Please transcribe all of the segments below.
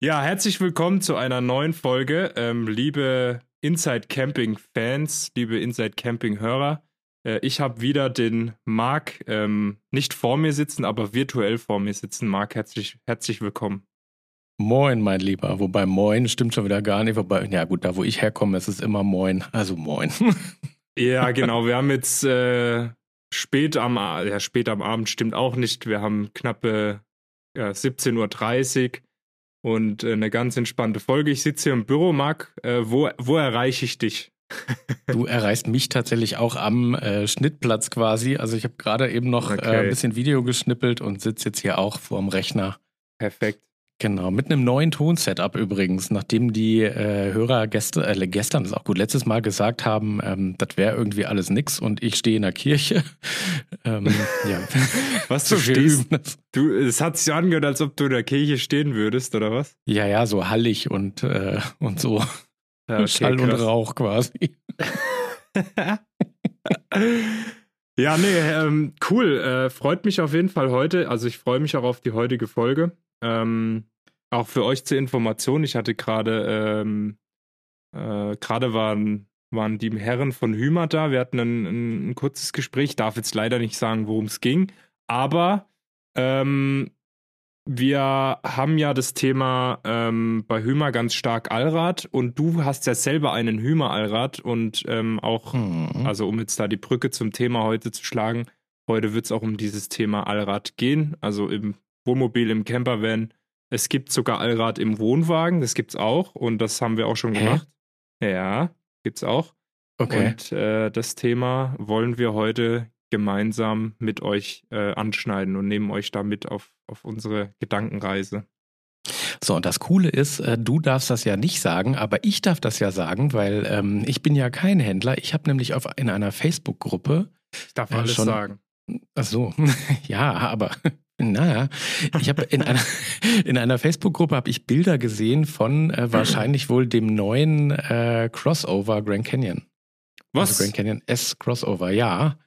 Ja, herzlich willkommen zu einer neuen Folge. Ähm, liebe Inside Camping Fans, liebe Inside Camping Hörer. Äh, ich habe wieder den Marc ähm, nicht vor mir sitzen, aber virtuell vor mir sitzen. Marc, herzlich, herzlich willkommen. Moin, mein Lieber. Wobei Moin stimmt schon wieder gar nicht. Wobei, ja gut, da wo ich herkomme, ist es immer Moin. Also Moin. ja, genau. Wir haben jetzt äh, spät am ja, spät am Abend stimmt auch nicht. Wir haben knappe ja, 17.30 Uhr und äh, eine ganz entspannte Folge. Ich sitze hier im Büro, Marc. Äh, wo, wo erreiche ich dich? du erreichst mich tatsächlich auch am äh, Schnittplatz quasi. Also ich habe gerade eben noch äh, okay. ein bisschen Video geschnippelt und sitze jetzt hier auch vorm Rechner. Perfekt. Genau, mit einem neuen Tonsetup übrigens, nachdem die äh, Hörer gestern, äh, gestern ist auch gut, letztes Mal gesagt haben, ähm, das wäre irgendwie alles nix und ich stehe in der Kirche. ähm, ja. Was du stehst? Du, es hat sich so angehört, als ob du in der Kirche stehen würdest, oder was? Ja, ja, so hallig und, äh, und so. Ja, okay, Schall krass. und Rauch quasi. ja, nee, ähm, cool. Äh, freut mich auf jeden Fall heute. Also ich freue mich auch auf die heutige Folge. Ähm, auch für euch zur Information, ich hatte gerade, ähm, äh, gerade waren, waren die Herren von Hümer da. Wir hatten ein, ein, ein kurzes Gespräch. Ich darf jetzt leider nicht sagen, worum es ging. Aber ähm, wir haben ja das Thema ähm, bei Hümer ganz stark Allrad und du hast ja selber einen Hümer Allrad und ähm, auch, mhm. also um jetzt da die Brücke zum Thema heute zu schlagen, heute wird es auch um dieses Thema Allrad gehen, also im Wohnmobil, im Campervan. Es gibt sogar Allrad im Wohnwagen, das gibt's auch und das haben wir auch schon Hä? gemacht. Ja, gibt's auch. Okay. Und äh, das Thema wollen wir heute gemeinsam mit euch äh, anschneiden und nehmen euch damit auf, auf unsere Gedankenreise. So, und das Coole ist, äh, du darfst das ja nicht sagen, aber ich darf das ja sagen, weil ähm, ich bin ja kein Händler. Ich habe nämlich auf, in einer Facebook-Gruppe. Ich darf äh, alles schon, sagen. Ach so, ja, aber naja, ich habe in einer, in einer Facebook-Gruppe habe ich Bilder gesehen von äh, wahrscheinlich wohl dem neuen äh, Crossover Grand Canyon. Was? Also Grand Canyon S Crossover, ja.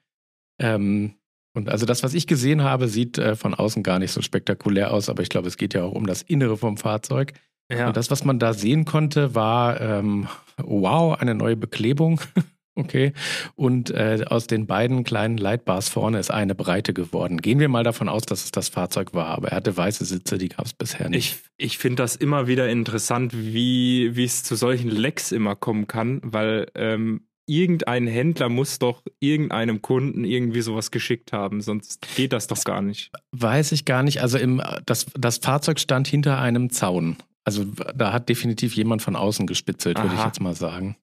Ähm, und also das, was ich gesehen habe, sieht äh, von außen gar nicht so spektakulär aus, aber ich glaube, es geht ja auch um das Innere vom Fahrzeug. Ja. Und das, was man da sehen konnte, war ähm, wow, eine neue Beklebung. Okay. Und äh, aus den beiden kleinen Lightbars vorne ist eine breite geworden. Gehen wir mal davon aus, dass es das Fahrzeug war, aber er hatte weiße Sitze, die gab es bisher nicht. Ich, ich finde das immer wieder interessant, wie es zu solchen Lecks immer kommen kann, weil ähm, irgendein Händler muss doch irgendeinem Kunden irgendwie sowas geschickt haben, sonst geht das doch gar nicht. Weiß ich gar nicht. Also im, das, das Fahrzeug stand hinter einem Zaun. Also da hat definitiv jemand von außen gespitzelt, würde ich jetzt mal sagen.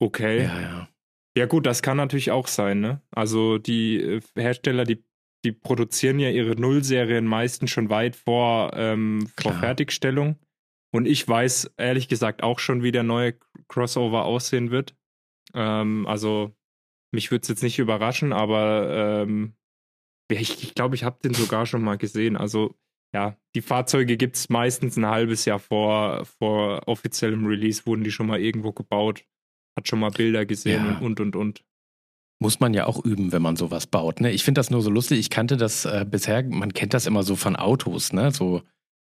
Okay. Ja, ja. Ja, gut, das kann natürlich auch sein, ne? Also die äh, Hersteller, die, die produzieren ja ihre Nullserien meistens schon weit vor, ähm, vor Fertigstellung. Und ich weiß ehrlich gesagt auch schon, wie der neue Crossover aussehen wird. Ähm, also, mich würde es jetzt nicht überraschen, aber ähm, ich, ich glaube, ich habe den sogar schon mal gesehen. Also, ja, die Fahrzeuge gibt es meistens ein halbes Jahr vor, vor offiziellem Release, wurden die schon mal irgendwo gebaut hat schon mal Bilder gesehen ja. und, und, und. Muss man ja auch üben, wenn man sowas baut. Ne? Ich finde das nur so lustig. Ich kannte das äh, bisher, man kennt das immer so von Autos, ne? So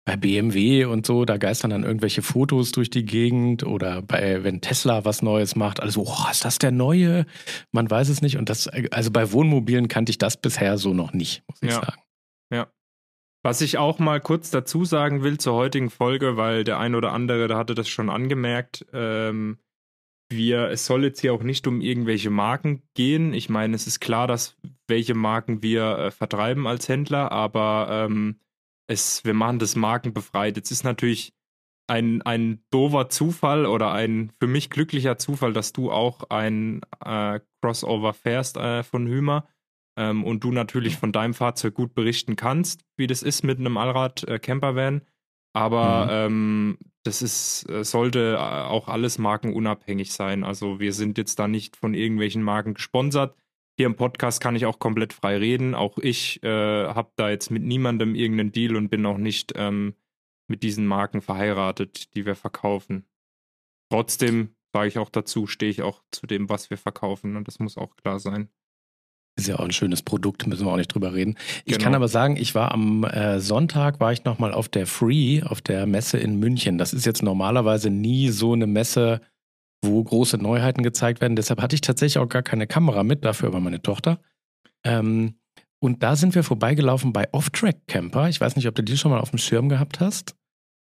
bei BMW und so, da geistern dann irgendwelche Fotos durch die Gegend oder bei, wenn Tesla was Neues macht, also, oh, ist das der neue? Man weiß es nicht. Und das, also bei Wohnmobilen kannte ich das bisher so noch nicht, muss ich ja. sagen. Ja. Was ich auch mal kurz dazu sagen will zur heutigen Folge, weil der ein oder andere, da hatte das schon angemerkt, ähm, wir, es soll jetzt hier auch nicht um irgendwelche Marken gehen. Ich meine, es ist klar, dass welche Marken wir äh, vertreiben als Händler, aber ähm, es, wir machen das markenbefreit. Jetzt ist natürlich ein, ein doofer Zufall oder ein für mich glücklicher Zufall, dass du auch ein äh, Crossover fährst äh, von Hümer ähm, und du natürlich von deinem Fahrzeug gut berichten kannst, wie das ist mit einem Allrad-Campervan. Aber mhm. ähm, das ist, äh, sollte äh, auch alles markenunabhängig sein. Also wir sind jetzt da nicht von irgendwelchen Marken gesponsert. Hier im Podcast kann ich auch komplett frei reden. Auch ich äh, habe da jetzt mit niemandem irgendeinen Deal und bin auch nicht ähm, mit diesen Marken verheiratet, die wir verkaufen. Trotzdem sage ich auch dazu, stehe ich auch zu dem, was wir verkaufen. Und das muss auch klar sein. Ist ja auch ein schönes Produkt, müssen wir auch nicht drüber reden. Ich genau. kann aber sagen, ich war am äh, Sonntag, war ich nochmal auf der Free, auf der Messe in München. Das ist jetzt normalerweise nie so eine Messe, wo große Neuheiten gezeigt werden. Deshalb hatte ich tatsächlich auch gar keine Kamera mit, dafür aber meine Tochter. Ähm, und da sind wir vorbeigelaufen bei Off-Track Camper. Ich weiß nicht, ob du die schon mal auf dem Schirm gehabt hast.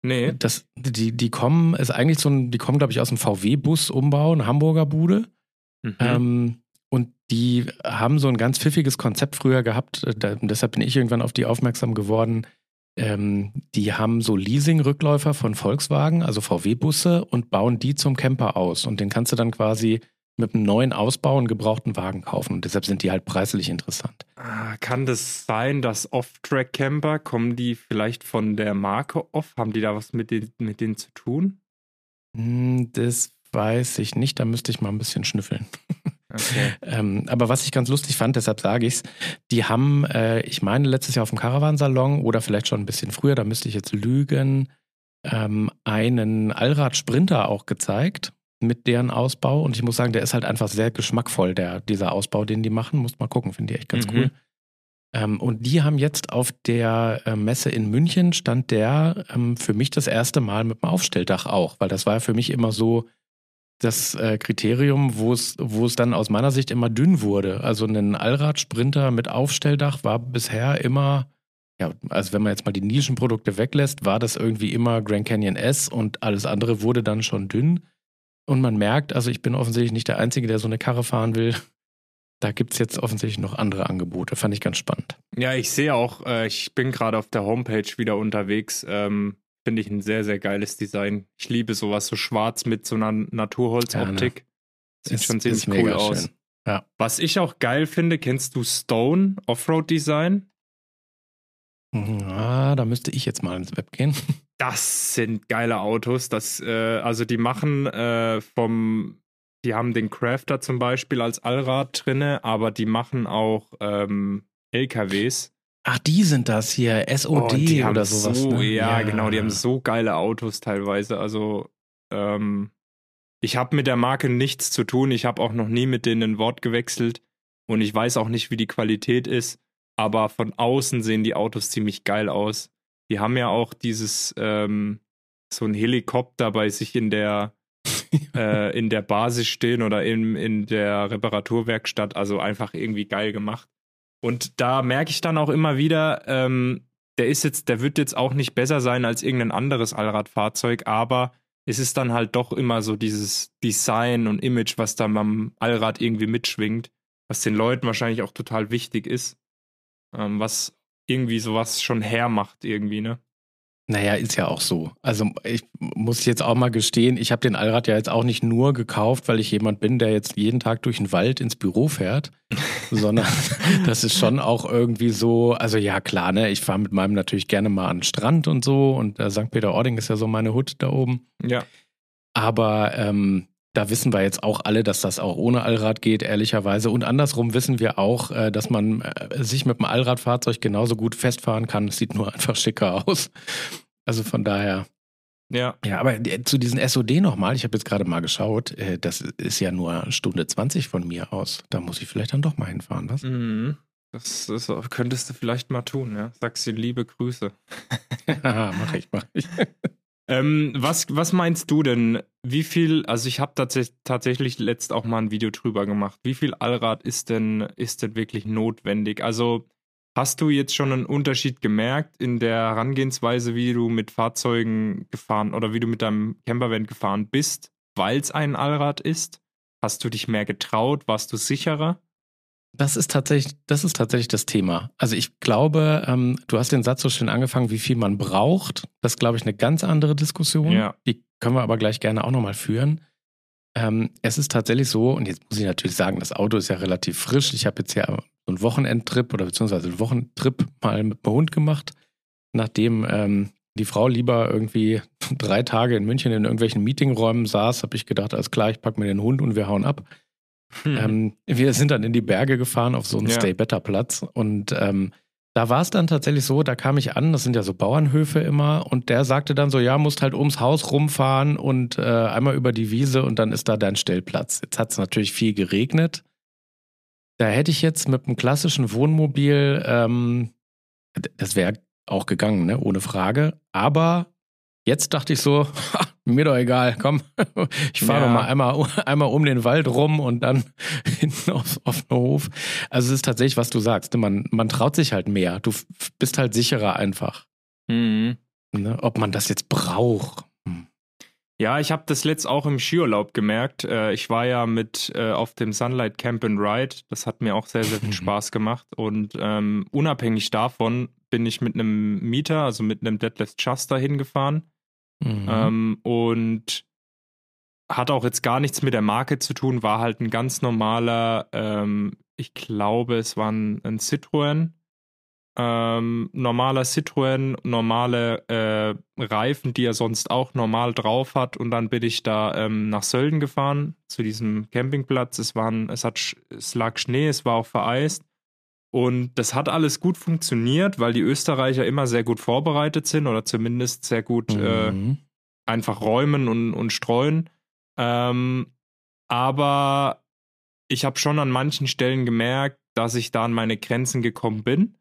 Nee. Das, die, die kommen, ist eigentlich so ein, die kommen, glaube ich, aus dem VW-Bus-Umbau, eine Hamburger Bude. Mhm. Ähm, die haben so ein ganz pfiffiges Konzept früher gehabt. Äh, da, deshalb bin ich irgendwann auf die aufmerksam geworden. Ähm, die haben so Leasing-Rückläufer von Volkswagen, also VW-Busse, und bauen die zum Camper aus. Und den kannst du dann quasi mit einem neuen Ausbau einen gebrauchten Wagen kaufen. Und deshalb sind die halt preislich interessant. Ah, kann das sein, dass Off-Track-Camper, kommen die vielleicht von der Marke Off? Haben die da was mit, den, mit denen zu tun? Hm, das weiß ich nicht. Da müsste ich mal ein bisschen schnüffeln. Okay. ähm, aber was ich ganz lustig fand, deshalb sage ich es, die haben, äh, ich meine, letztes Jahr auf dem Caravansalon oder vielleicht schon ein bisschen früher, da müsste ich jetzt lügen, ähm, einen Allrad-Sprinter auch gezeigt mit deren Ausbau. Und ich muss sagen, der ist halt einfach sehr geschmackvoll, der, dieser Ausbau, den die machen. Muss mal gucken, finde ich echt ganz mhm. cool. Ähm, und die haben jetzt auf der äh, Messe in München stand der ähm, für mich das erste Mal mit dem Aufstelldach auch, weil das war für mich immer so, das äh, Kriterium, wo es, dann aus meiner Sicht immer dünn wurde. Also ein Allradsprinter mit Aufstelldach war bisher immer, ja, also wenn man jetzt mal die Nischenprodukte weglässt, war das irgendwie immer Grand Canyon S und alles andere wurde dann schon dünn. Und man merkt, also ich bin offensichtlich nicht der Einzige, der so eine Karre fahren will. Da gibt es jetzt offensichtlich noch andere Angebote. Fand ich ganz spannend. Ja, ich sehe auch, äh, ich bin gerade auf der Homepage wieder unterwegs. Ähm, Finde ich ein sehr, sehr geiles Design. Ich liebe sowas, so schwarz mit so einer Naturholzoptik. Ja, ne? Sieht ist, schon ziemlich cool aus. Ja. Was ich auch geil finde, kennst du Stone Offroad Design? Ah, da müsste ich jetzt mal ins Web gehen. Das sind geile Autos. Das, äh, also die machen äh, vom, die haben den Crafter zum Beispiel als Allrad drinne, aber die machen auch ähm, LKWs. Ach, die sind das hier, SOD oh, oder sowas. So, ne? ja, ja, genau, die haben so geile Autos teilweise. Also, ähm, ich habe mit der Marke nichts zu tun. Ich habe auch noch nie mit denen ein Wort gewechselt und ich weiß auch nicht, wie die Qualität ist. Aber von außen sehen die Autos ziemlich geil aus. Die haben ja auch dieses, ähm, so ein Helikopter bei sich in der, äh, in der Basis stehen oder in, in der Reparaturwerkstatt. Also einfach irgendwie geil gemacht. Und da merke ich dann auch immer wieder, ähm, der ist jetzt, der wird jetzt auch nicht besser sein als irgendein anderes Allradfahrzeug, aber es ist dann halt doch immer so dieses Design und Image, was da beim Allrad irgendwie mitschwingt, was den Leuten wahrscheinlich auch total wichtig ist, ähm, was irgendwie sowas schon hermacht irgendwie, ne? Naja, ist ja auch so. Also ich muss jetzt auch mal gestehen, ich habe den Allrad ja jetzt auch nicht nur gekauft, weil ich jemand bin, der jetzt jeden Tag durch den Wald ins Büro fährt, sondern das ist schon auch irgendwie so, also ja klar, ne, ich fahre mit meinem natürlich gerne mal an den Strand und so und äh, St. Peter-Ording ist ja so meine Hut da oben. Ja. Aber ähm, da wissen wir jetzt auch alle, dass das auch ohne Allrad geht, ehrlicherweise. Und andersrum wissen wir auch, äh, dass man äh, sich mit dem Allradfahrzeug genauso gut festfahren kann. Es sieht nur einfach schicker aus. Also von daher. Ja. Ja, aber äh, zu diesen SOD nochmal, ich habe jetzt gerade mal geschaut, das ist ja nur Stunde 20 von mir aus. Da muss ich vielleicht dann doch mal hinfahren, was? Mhm. Das, das, könntest du vielleicht mal tun, ja. Sagst dir liebe Grüße. ja, mach ich, mach ich. Ähm, was, was meinst du denn? Wie viel, also ich habe tats tatsächlich letzt auch mal ein Video drüber gemacht. Wie viel Allrad ist denn, ist denn wirklich notwendig? Also hast du jetzt schon einen Unterschied gemerkt in der Herangehensweise, wie du mit Fahrzeugen gefahren oder wie du mit deinem Campervan gefahren bist, weil es ein Allrad ist? Hast du dich mehr getraut? Warst du sicherer? Das ist tatsächlich, das ist tatsächlich das Thema. Also ich glaube, ähm, du hast den Satz so schön angefangen, wie viel man braucht. Das ist, glaube ich, eine ganz andere Diskussion. Ja. Die können wir aber gleich gerne auch nochmal führen. Ähm, es ist tatsächlich so, und jetzt muss ich natürlich sagen, das Auto ist ja relativ frisch. Ich habe jetzt ja so einen Wochenendtrip oder beziehungsweise einen Wochentrip mal mit dem Hund gemacht, nachdem ähm, die Frau lieber irgendwie drei Tage in München in irgendwelchen Meetingräumen saß, habe ich gedacht, alles klar, ich packe mir den Hund und wir hauen ab. Hm. Ähm, wir sind dann in die Berge gefahren auf so einen ja. Stay-Better-Platz und ähm, da war es dann tatsächlich so, da kam ich an, das sind ja so Bauernhöfe immer, und der sagte dann so, ja, musst halt ums Haus rumfahren und äh, einmal über die Wiese und dann ist da dein Stellplatz. Jetzt hat es natürlich viel geregnet. Da hätte ich jetzt mit einem klassischen Wohnmobil, ähm, das wäre auch gegangen, ne? ohne Frage. Aber jetzt dachte ich so, mir doch egal, komm, ich fahre ja. mal einmal, einmal um den Wald rum und dann hinten auf, auf den Hof. Also es ist tatsächlich, was du sagst, ne? man, man traut sich halt mehr. Du bist halt sicherer einfach. Mhm. Ne? Ob man das jetzt braucht. Hm. Ja, ich habe das letzt auch im Skiurlaub gemerkt. Äh, ich war ja mit äh, auf dem Sunlight Camp and Ride. Das hat mir auch sehr, sehr viel Spaß gemacht. Und ähm, unabhängig davon bin ich mit einem Mieter, also mit einem Deadlift Juster hingefahren. Mhm. Ähm, und hat auch jetzt gar nichts mit der Marke zu tun, war halt ein ganz normaler, ähm, ich glaube, es war ein, ein Citroën ähm, normaler Citroën, normale äh, Reifen, die er sonst auch normal drauf hat. Und dann bin ich da ähm, nach Sölden gefahren, zu diesem Campingplatz. Es, waren, es, hat, es lag Schnee, es war auch vereist. Und das hat alles gut funktioniert, weil die Österreicher immer sehr gut vorbereitet sind oder zumindest sehr gut äh, mhm. äh, einfach räumen und, und streuen. Ähm, aber ich habe schon an manchen Stellen gemerkt, dass ich da an meine Grenzen gekommen bin.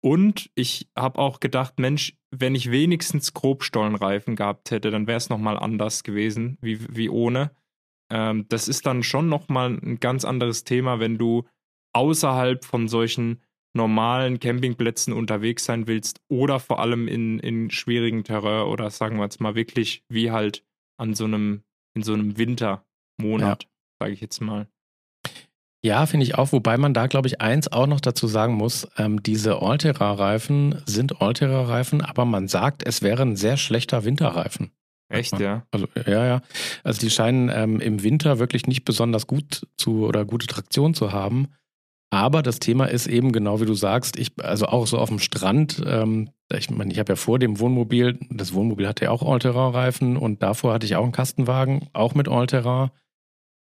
Und ich habe auch gedacht, Mensch, wenn ich wenigstens Grobstollenreifen gehabt hätte, dann wäre es nochmal anders gewesen, wie, wie ohne. Ähm, das ist dann schon nochmal ein ganz anderes Thema, wenn du außerhalb von solchen normalen Campingplätzen unterwegs sein willst oder vor allem in, in schwierigen Terrain oder sagen wir jetzt mal wirklich wie halt an so einem, in so einem Wintermonat, ja. sage ich jetzt mal. Ja, finde ich auch, wobei man da, glaube ich, eins auch noch dazu sagen muss, ähm, diese Altera-Reifen sind Altera-Reifen, aber man sagt, es wäre ein sehr schlechter Winterreifen. Echt, ja? Also, ja, ja. Also die scheinen ähm, im Winter wirklich nicht besonders gut zu oder gute Traktion zu haben. Aber das Thema ist eben genau wie du sagst, ich, also auch so auf dem Strand, ähm, ich meine, ich habe ja vor dem Wohnmobil, das Wohnmobil hatte ja auch Altera-Reifen und davor hatte ich auch einen Kastenwagen, auch mit Altera.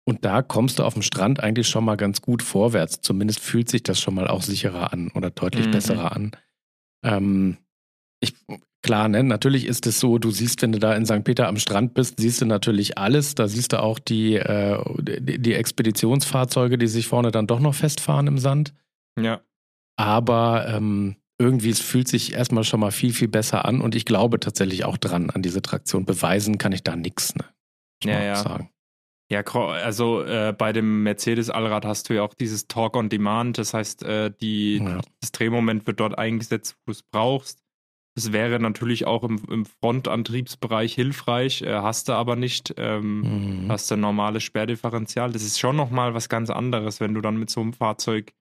Und da kommst du auf dem Strand eigentlich schon mal ganz gut vorwärts. Zumindest fühlt sich das schon mal auch sicherer an oder deutlich mhm. besserer an. Ähm, ich, klar, ne, natürlich ist es so, du siehst, wenn du da in St. Peter am Strand bist, siehst du natürlich alles. Da siehst du auch die, äh, die, Expeditionsfahrzeuge, die sich vorne dann doch noch festfahren im Sand. Ja. Aber ähm, irgendwie, es fühlt sich erstmal schon mal viel, viel besser an und ich glaube tatsächlich auch dran an diese Traktion. Beweisen kann ich da nichts, ne? Ja, ja. Sagen. Ja, also äh, bei dem Mercedes-Allrad hast du ja auch dieses Talk on Demand. Das heißt, äh, die, ja. das Drehmoment wird dort eingesetzt, wo du es brauchst. Das wäre natürlich auch im, im Frontantriebsbereich hilfreich, äh, hast du aber nicht. Ähm, mhm. Hast du ein normales Sperrdifferenzial. Das ist schon nochmal was ganz anderes, wenn du dann mit so einem Fahrzeug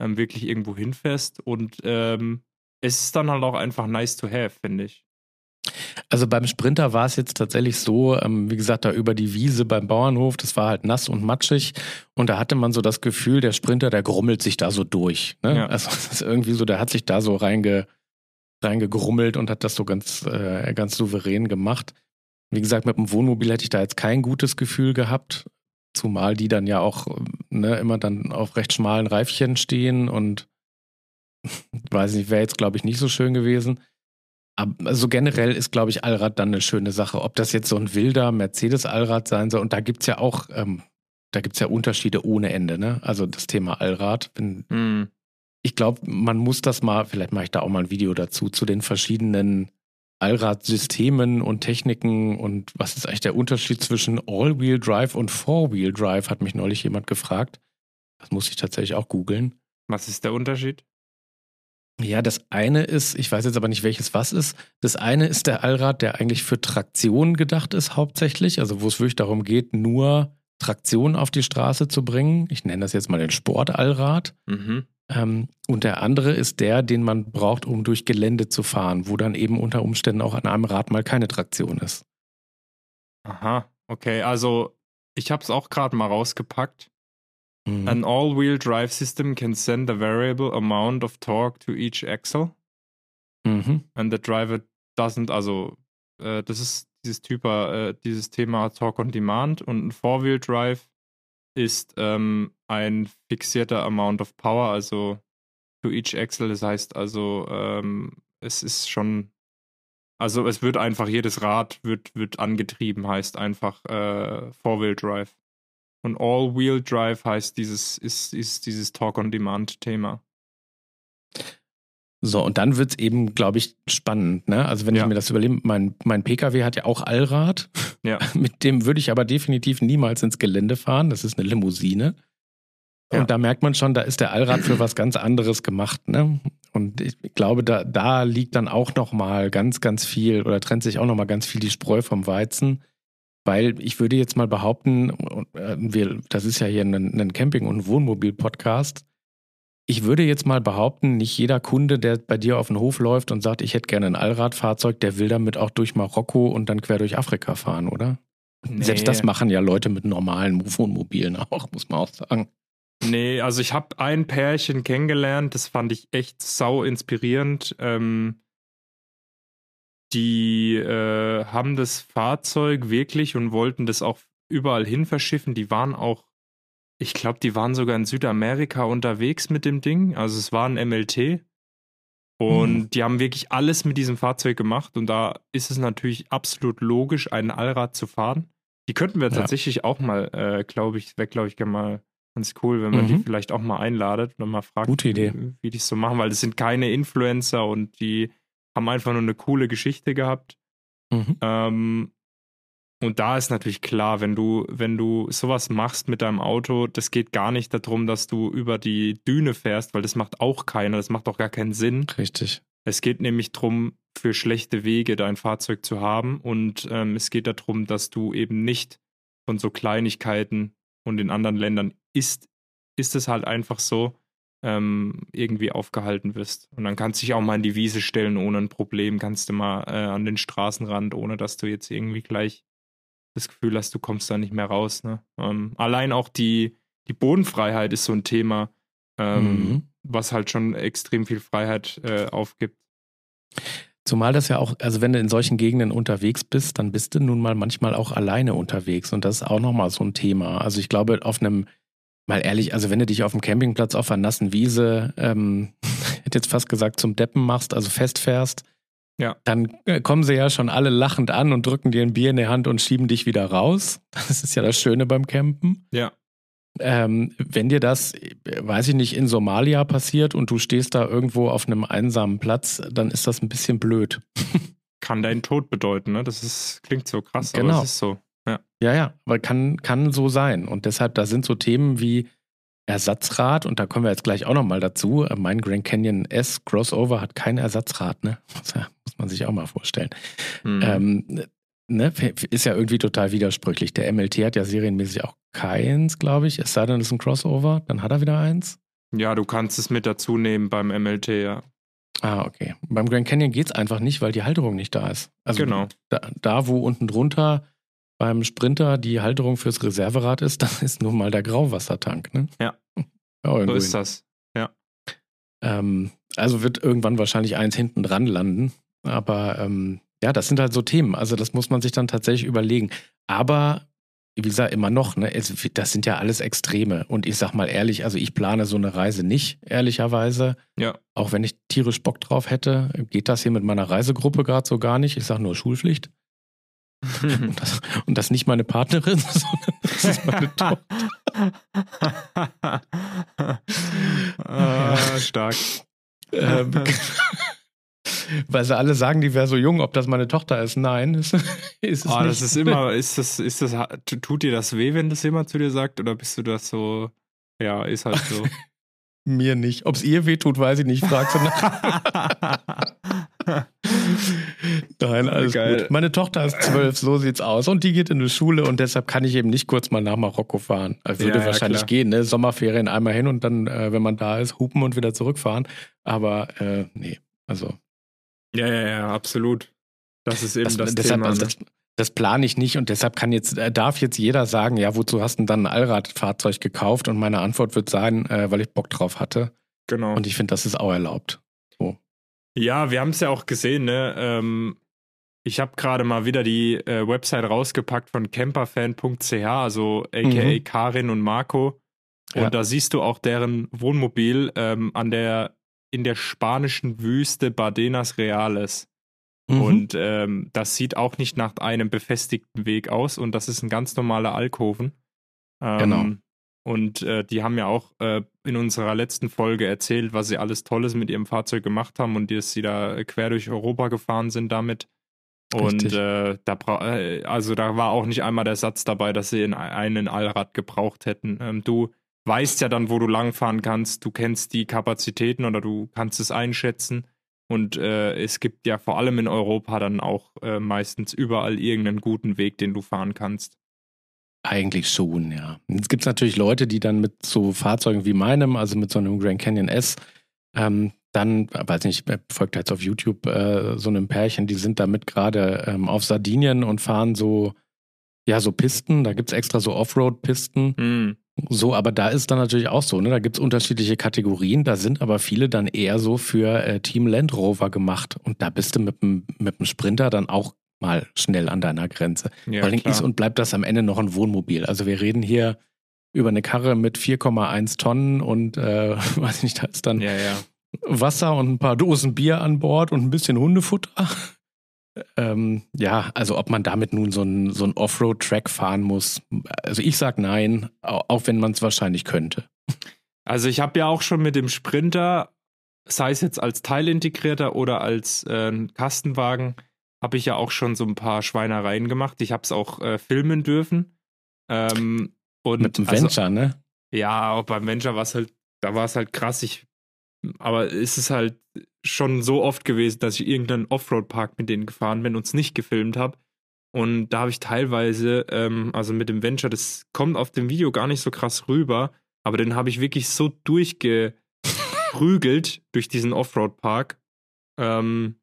ähm, wirklich irgendwo hinfährst. Und ähm, es ist dann halt auch einfach nice to have, finde ich. Also beim Sprinter war es jetzt tatsächlich so, ähm, wie gesagt, da über die Wiese beim Bauernhof, das war halt nass und matschig und da hatte man so das Gefühl, der Sprinter, der grummelt sich da so durch. Ne? Ja. Also das ist irgendwie so, der hat sich da so reinge, reingegrummelt und hat das so ganz, äh, ganz souverän gemacht. Wie gesagt, mit dem Wohnmobil hätte ich da jetzt kein gutes Gefühl gehabt, zumal die dann ja auch ne, immer dann auf recht schmalen Reifchen stehen und weiß nicht, wäre jetzt glaube ich nicht so schön gewesen. Also generell ist, glaube ich, Allrad dann eine schöne Sache. Ob das jetzt so ein wilder Mercedes-Allrad sein soll, und da gibt es ja auch, ähm, da gibt es ja Unterschiede ohne Ende, ne? Also das Thema Allrad. Wenn, mm. Ich glaube, man muss das mal, vielleicht mache ich da auch mal ein Video dazu, zu den verschiedenen Allradsystemen und Techniken und was ist eigentlich der Unterschied zwischen All-Wheel-Drive und Four-Wheel-Drive, hat mich neulich jemand gefragt. Das muss ich tatsächlich auch googeln. Was ist der Unterschied? Ja, das eine ist, ich weiß jetzt aber nicht, welches was ist. Das eine ist der Allrad, der eigentlich für Traktion gedacht ist, hauptsächlich. Also, wo es wirklich darum geht, nur Traktion auf die Straße zu bringen. Ich nenne das jetzt mal den Sportallrad. Mhm. Ähm, und der andere ist der, den man braucht, um durch Gelände zu fahren, wo dann eben unter Umständen auch an einem Rad mal keine Traktion ist. Aha, okay. Also, ich habe es auch gerade mal rausgepackt. Mhm. An all-wheel drive system can send a variable amount of torque to each axle. Mhm. And the driver doesn't, also äh, das ist dieses Typ, äh, dieses Thema Torque on Demand und ein Four-Wheel Drive ist ähm, ein fixierter Amount of Power, also to each axle. Das heißt also, ähm, es ist schon, also es wird einfach jedes Rad wird wird angetrieben, heißt einfach äh, Four-Wheel Drive. Und All-Wheel-Drive heißt dieses, ist, ist dieses Talk-on-Demand-Thema. So, und dann wird es eben, glaube ich, spannend. Ne? Also wenn ja. ich mir das überlege, mein, mein Pkw hat ja auch Allrad. Ja. Mit dem würde ich aber definitiv niemals ins Gelände fahren. Das ist eine Limousine. Ja. Und da merkt man schon, da ist der Allrad für was ganz anderes gemacht. Ne? Und ich glaube, da, da liegt dann auch noch mal ganz, ganz viel oder trennt sich auch noch mal ganz viel die Spreu vom Weizen. Weil ich würde jetzt mal behaupten, äh, wir, das ist ja hier ein, ein Camping- und Wohnmobil-Podcast, ich würde jetzt mal behaupten, nicht jeder Kunde, der bei dir auf den Hof läuft und sagt, ich hätte gerne ein Allradfahrzeug, der will damit auch durch Marokko und dann quer durch Afrika fahren, oder? Nee. Selbst das machen ja Leute mit normalen Wohnmobilen auch, muss man auch sagen. Nee, also ich habe ein Pärchen kennengelernt, das fand ich echt sau inspirierend. Ähm, die äh, haben das Fahrzeug wirklich und wollten das auch überall hin verschiffen. Die waren auch ich glaube, die waren sogar in Südamerika unterwegs mit dem Ding. Also es war ein MLT. Und hm. die haben wirklich alles mit diesem Fahrzeug gemacht. Und da ist es natürlich absolut logisch, ein Allrad zu fahren. Die könnten wir ja. tatsächlich auch mal, äh, glaube ich, wäre, glaube ich, gerne mal ganz cool, wenn man mhm. die vielleicht auch mal einladet und mal fragt, Gute Idee. wie, wie die es so machen, weil das sind keine Influencer und die haben einfach nur eine coole Geschichte gehabt. Mhm. Ähm, und da ist natürlich klar, wenn du, wenn du sowas machst mit deinem Auto, das geht gar nicht darum, dass du über die Düne fährst, weil das macht auch keiner, das macht auch gar keinen Sinn. Richtig. Es geht nämlich darum, für schlechte Wege dein Fahrzeug zu haben und ähm, es geht darum, dass du eben nicht von so Kleinigkeiten und in anderen Ländern ist, ist es halt einfach so, ähm, irgendwie aufgehalten wirst. Und dann kannst du dich auch mal in die Wiese stellen ohne ein Problem, kannst du mal äh, an den Straßenrand, ohne dass du jetzt irgendwie gleich das Gefühl hast, du kommst da nicht mehr raus. Ne? Ähm, allein auch die, die Bodenfreiheit ist so ein Thema, ähm, mhm. was halt schon extrem viel Freiheit äh, aufgibt. Zumal das ja auch, also wenn du in solchen Gegenden unterwegs bist, dann bist du nun mal manchmal auch alleine unterwegs und das ist auch nochmal so ein Thema. Also ich glaube, auf einem, mal ehrlich, also wenn du dich auf dem Campingplatz auf einer nassen Wiese, ähm, hätte jetzt fast gesagt, zum Deppen machst, also festfährst, ja. Dann äh, kommen sie ja schon alle lachend an und drücken dir ein Bier in die Hand und schieben dich wieder raus. Das ist ja das Schöne beim Campen. Ja. Ähm, wenn dir das, weiß ich nicht, in Somalia passiert und du stehst da irgendwo auf einem einsamen Platz, dann ist das ein bisschen blöd. Kann deinen Tod bedeuten, ne? Das ist, klingt so krass, genau. aber es ist so. Ja, ja, ja aber kann, kann so sein. Und deshalb, da sind so Themen wie Ersatzrad und da kommen wir jetzt gleich auch nochmal dazu. Mein Grand Canyon S Crossover hat kein Ersatzrad, ne? Muss man sich auch mal vorstellen. Mhm. Ähm, ne? Ist ja irgendwie total widersprüchlich. Der MLT hat ja serienmäßig auch keins, glaube ich. Es sei denn, es ist ein Crossover, dann hat er wieder eins. Ja, du kannst es mit dazu nehmen beim MLT, ja. Ah, okay. Beim Grand Canyon geht es einfach nicht, weil die Halterung nicht da ist. Also genau. Da, da, wo unten drunter beim Sprinter die Halterung fürs Reserverad ist, dann ist nun mal der Grauwassertank. Ne? Ja. ja so ist das. Ja. Ähm, also wird irgendwann wahrscheinlich eins hinten dran landen. Aber ähm, ja, das sind halt so Themen. Also das muss man sich dann tatsächlich überlegen. Aber wie gesagt, immer noch, ne, es, das sind ja alles Extreme. Und ich sag mal ehrlich, also ich plane so eine Reise nicht, ehrlicherweise. Ja. Auch wenn ich tierisch Bock drauf hätte, geht das hier mit meiner Reisegruppe gerade so gar nicht. Ich sag nur Schulpflicht und, das, und, das, nicht meine Partnerin, sondern das ist meine Tochter. ah, stark. Ähm, weil sie alle sagen, die wäre so jung, ob das meine Tochter ist. Nein, ist, ist es oh, nicht. Das ist immer, ist das, ist das, tut dir das weh, wenn das jemand zu dir sagt, oder bist du das so, ja, ist halt so. Mir nicht. Ob es ihr weh tut, weiß ich nicht. Fragst du nach. Nein, alles Geil. gut. Meine Tochter ist zwölf, so sieht's aus. Und die geht in die Schule und deshalb kann ich eben nicht kurz mal nach Marokko fahren. Also würde ja, wahrscheinlich ja, gehen, ne? Sommerferien einmal hin und dann, äh, wenn man da ist, hupen und wieder zurückfahren. Aber äh, nee, also. Ja, ja, ja, absolut. Das ist eben das, das deshalb, Thema. Also das, das plane ich nicht und deshalb kann jetzt, äh, darf jetzt jeder sagen, ja, wozu hast du denn dann ein Allradfahrzeug gekauft? Und meine Antwort wird sein, äh, weil ich Bock drauf hatte. Genau. Und ich finde, das ist auch erlaubt. So. Ja, wir haben es ja auch gesehen, ne? Ähm, ich habe gerade mal wieder die äh, Website rausgepackt von camperfan.ch, also aka mhm. Karin und Marco. Und ja. da siehst du auch deren Wohnmobil ähm, an der in der spanischen Wüste Bardenas Reales. Mhm. Und ähm, das sieht auch nicht nach einem befestigten Weg aus und das ist ein ganz normaler Alkoven. Ähm, Genau. Und äh, die haben ja auch äh, in unserer letzten Folge erzählt, was sie alles Tolles mit ihrem Fahrzeug gemacht haben und dass sie da quer durch Europa gefahren sind damit. Und äh, da bra äh, also da war auch nicht einmal der Satz dabei, dass sie in einen Allrad gebraucht hätten. Ähm, du weißt ja dann, wo du langfahren kannst, du kennst die Kapazitäten oder du kannst es einschätzen. Und äh, es gibt ja vor allem in Europa dann auch äh, meistens überall irgendeinen guten Weg, den du fahren kannst. Eigentlich schon, ja. Jetzt gibt es natürlich Leute, die dann mit so Fahrzeugen wie meinem, also mit so einem Grand Canyon S, ähm, dann, weiß nicht, folgt jetzt auf YouTube äh, so einem Pärchen, die sind damit gerade ähm, auf Sardinien und fahren so, ja, so Pisten. Da gibt es extra so Offroad-Pisten. Hm. So, aber da ist dann natürlich auch so, ne? Da gibt es unterschiedliche Kategorien, da sind aber viele dann eher so für äh, Team Land Rover gemacht. Und da bist du mit dem, mit dem Sprinter dann auch mal schnell an deiner Grenze. Ja, Vor allem ist und bleibt das am Ende noch ein Wohnmobil. Also wir reden hier über eine Karre mit 4,1 Tonnen und äh, weiß nicht, da ist dann ja, ja. Wasser und ein paar Dosen Bier an Bord und ein bisschen Hundefutter. Ähm, ja, also ob man damit nun so ein, so Offroad-Track fahren muss, also ich sag nein, au- auch wenn man es wahrscheinlich könnte. Also ich habe ja auch schon mit dem Sprinter, sei es jetzt als Teilintegrierter oder als äh, Kastenwagen, habe ich ja auch schon so ein paar Schweinereien gemacht. Ich habe es auch äh, filmen dürfen. Ähm, und Mit dem also, Venture, ne? Ja, auch beim Venture war es halt, da war es halt krass. Ich, aber es ist halt schon so oft gewesen, dass ich irgendeinen Offroad-Park mit denen gefahren bin und es nicht gefilmt habe. Und da habe ich teilweise, ähm, also mit dem Venture, das kommt auf dem Video gar nicht so krass rüber, aber den habe ich wirklich so durchgeprügelt durch diesen Offroad-Park. Ähm,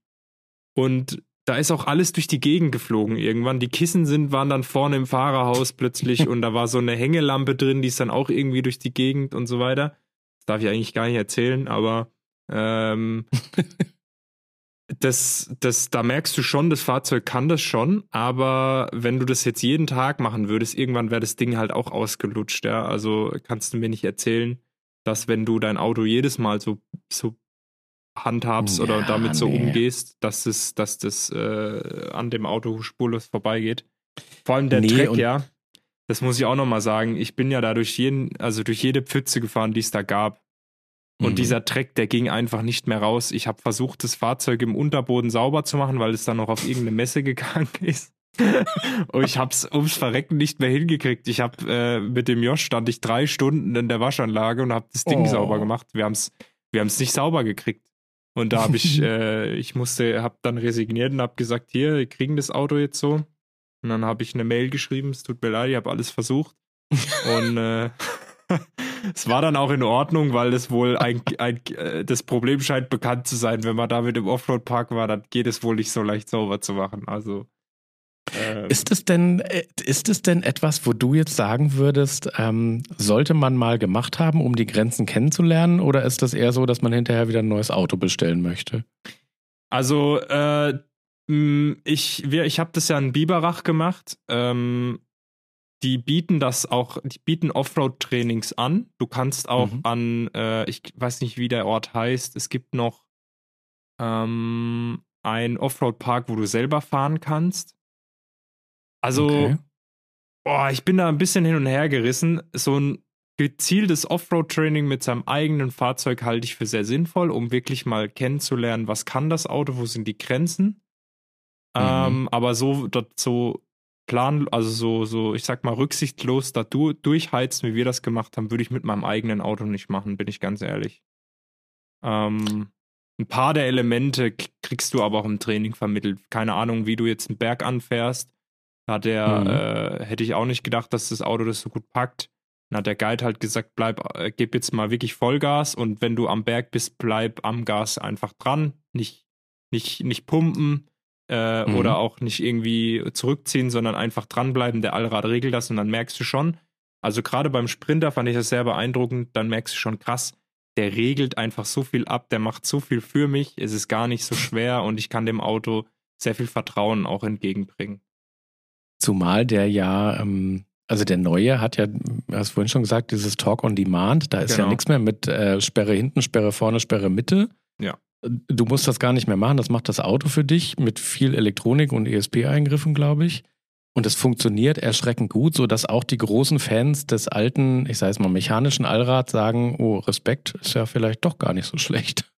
und da ist auch alles durch die Gegend geflogen irgendwann. Die Kissen sind, waren dann vorne im Fahrerhaus plötzlich und da war so eine Hängelampe drin, die ist dann auch irgendwie durch die Gegend und so weiter. Darf ich eigentlich gar nicht erzählen, aber ähm, das, das, da merkst du schon, das Fahrzeug kann das schon, aber wenn du das jetzt jeden Tag machen würdest, irgendwann wäre das Ding halt auch ausgelutscht, ja. Also kannst du mir nicht erzählen, dass wenn du dein Auto jedes Mal so, so handhabst oder Ja, damit so nee. umgehst, dass es, dass das äh, an dem Auto spurlos vorbeigeht. Vor allem der Nee, Track, ja. Das muss ich auch nochmal sagen. Ich bin ja da durch jeden, also durch jede Pfütze gefahren, die es da gab. Und Mhm. dieser Dreck, der ging einfach nicht mehr raus. Ich habe versucht, das Fahrzeug im Unterboden sauber zu machen, weil es dann noch auf irgendeine Messe gegangen ist. und ich habe es ums Verrecken nicht mehr hingekriegt. Ich habe äh, mit dem Josh stand ich drei Stunden in der Waschanlage und habe das Ding Oh. sauber gemacht. Wir haben es wir haben's nicht sauber gekriegt. Und da habe ich, äh, ich musste, habe dann resigniert und habe gesagt, hier, wir kriegen das Auto jetzt so. Und dann habe ich eine Mail geschrieben, es tut mir leid, ich habe alles versucht. Und äh, es war dann auch in Ordnung, weil es wohl ein, ein, äh, das Problem scheint bekannt zu sein. Wenn man da mit im Offroad-Park war, dann geht es wohl nicht so leicht sauber zu machen. Also ähm, Ist es denn, äh, ist es denn etwas, wo du jetzt sagen würdest, ähm, sollte man mal gemacht haben, um die Grenzen kennenzulernen? Oder ist das eher so, dass man hinterher wieder ein neues Auto bestellen möchte? Also, äh, ich, wir, ich habe das ja in Biberach gemacht. Ähm, die bieten das auch, die bieten Offroad-Trainings an. Du kannst auch Mhm. an, äh, ich weiß nicht, wie der Ort heißt. Es gibt noch ähm, einen Offroad-Park, wo du selber fahren kannst. Also, Okay. boah, ich bin da ein bisschen hin und her gerissen. So ein gezieltes Offroad-Training mit seinem eigenen Fahrzeug halte ich für sehr sinnvoll, um wirklich mal kennenzulernen, was kann das Auto, wo sind die Grenzen. Mhm. Ähm, aber so, so plan, also so, so, ich sag mal, rücksichtslos da du, durchheizen, wie wir das gemacht haben, würde ich mit meinem eigenen Auto nicht machen, bin ich ganz ehrlich. Ähm, ein paar der Elemente kriegst du aber auch im Training vermittelt. Keine Ahnung, wie du jetzt einen Berg anfährst. Da hat der, Mhm. äh, hätte ich auch nicht gedacht, dass das Auto das so gut packt. Dann hat der Guide halt gesagt, bleib, äh, gib jetzt mal wirklich Vollgas und wenn du am Berg bist, bleib am Gas einfach dran. Nicht, nicht, nicht pumpen äh, Mhm. oder auch nicht irgendwie zurückziehen, sondern einfach dranbleiben. Der Allrad regelt das und dann merkst du schon. Also gerade beim Sprinter fand ich das sehr beeindruckend. Dann merkst du schon krass, der regelt einfach so viel ab, der macht so viel für mich. Es ist gar nicht so schwer und ich kann dem Auto sehr viel Vertrauen auch entgegenbringen. Zumal der ja, ähm, also der neue hat ja, du hast vorhin schon gesagt, dieses Talk on Demand, da ist ja Genau. nichts mehr mit äh, Sperre hinten, Sperre vorne, Sperre Mitte. Ja. Du musst das gar nicht mehr machen, das macht das Auto für dich mit viel Elektronik und ESP-Eingriffen, glaube ich. Und es funktioniert erschreckend gut, sodass auch die großen Fans des alten, ich sage es mal, mechanischen Allrads sagen, oh, Respekt ist ja vielleicht doch gar nicht so schlecht.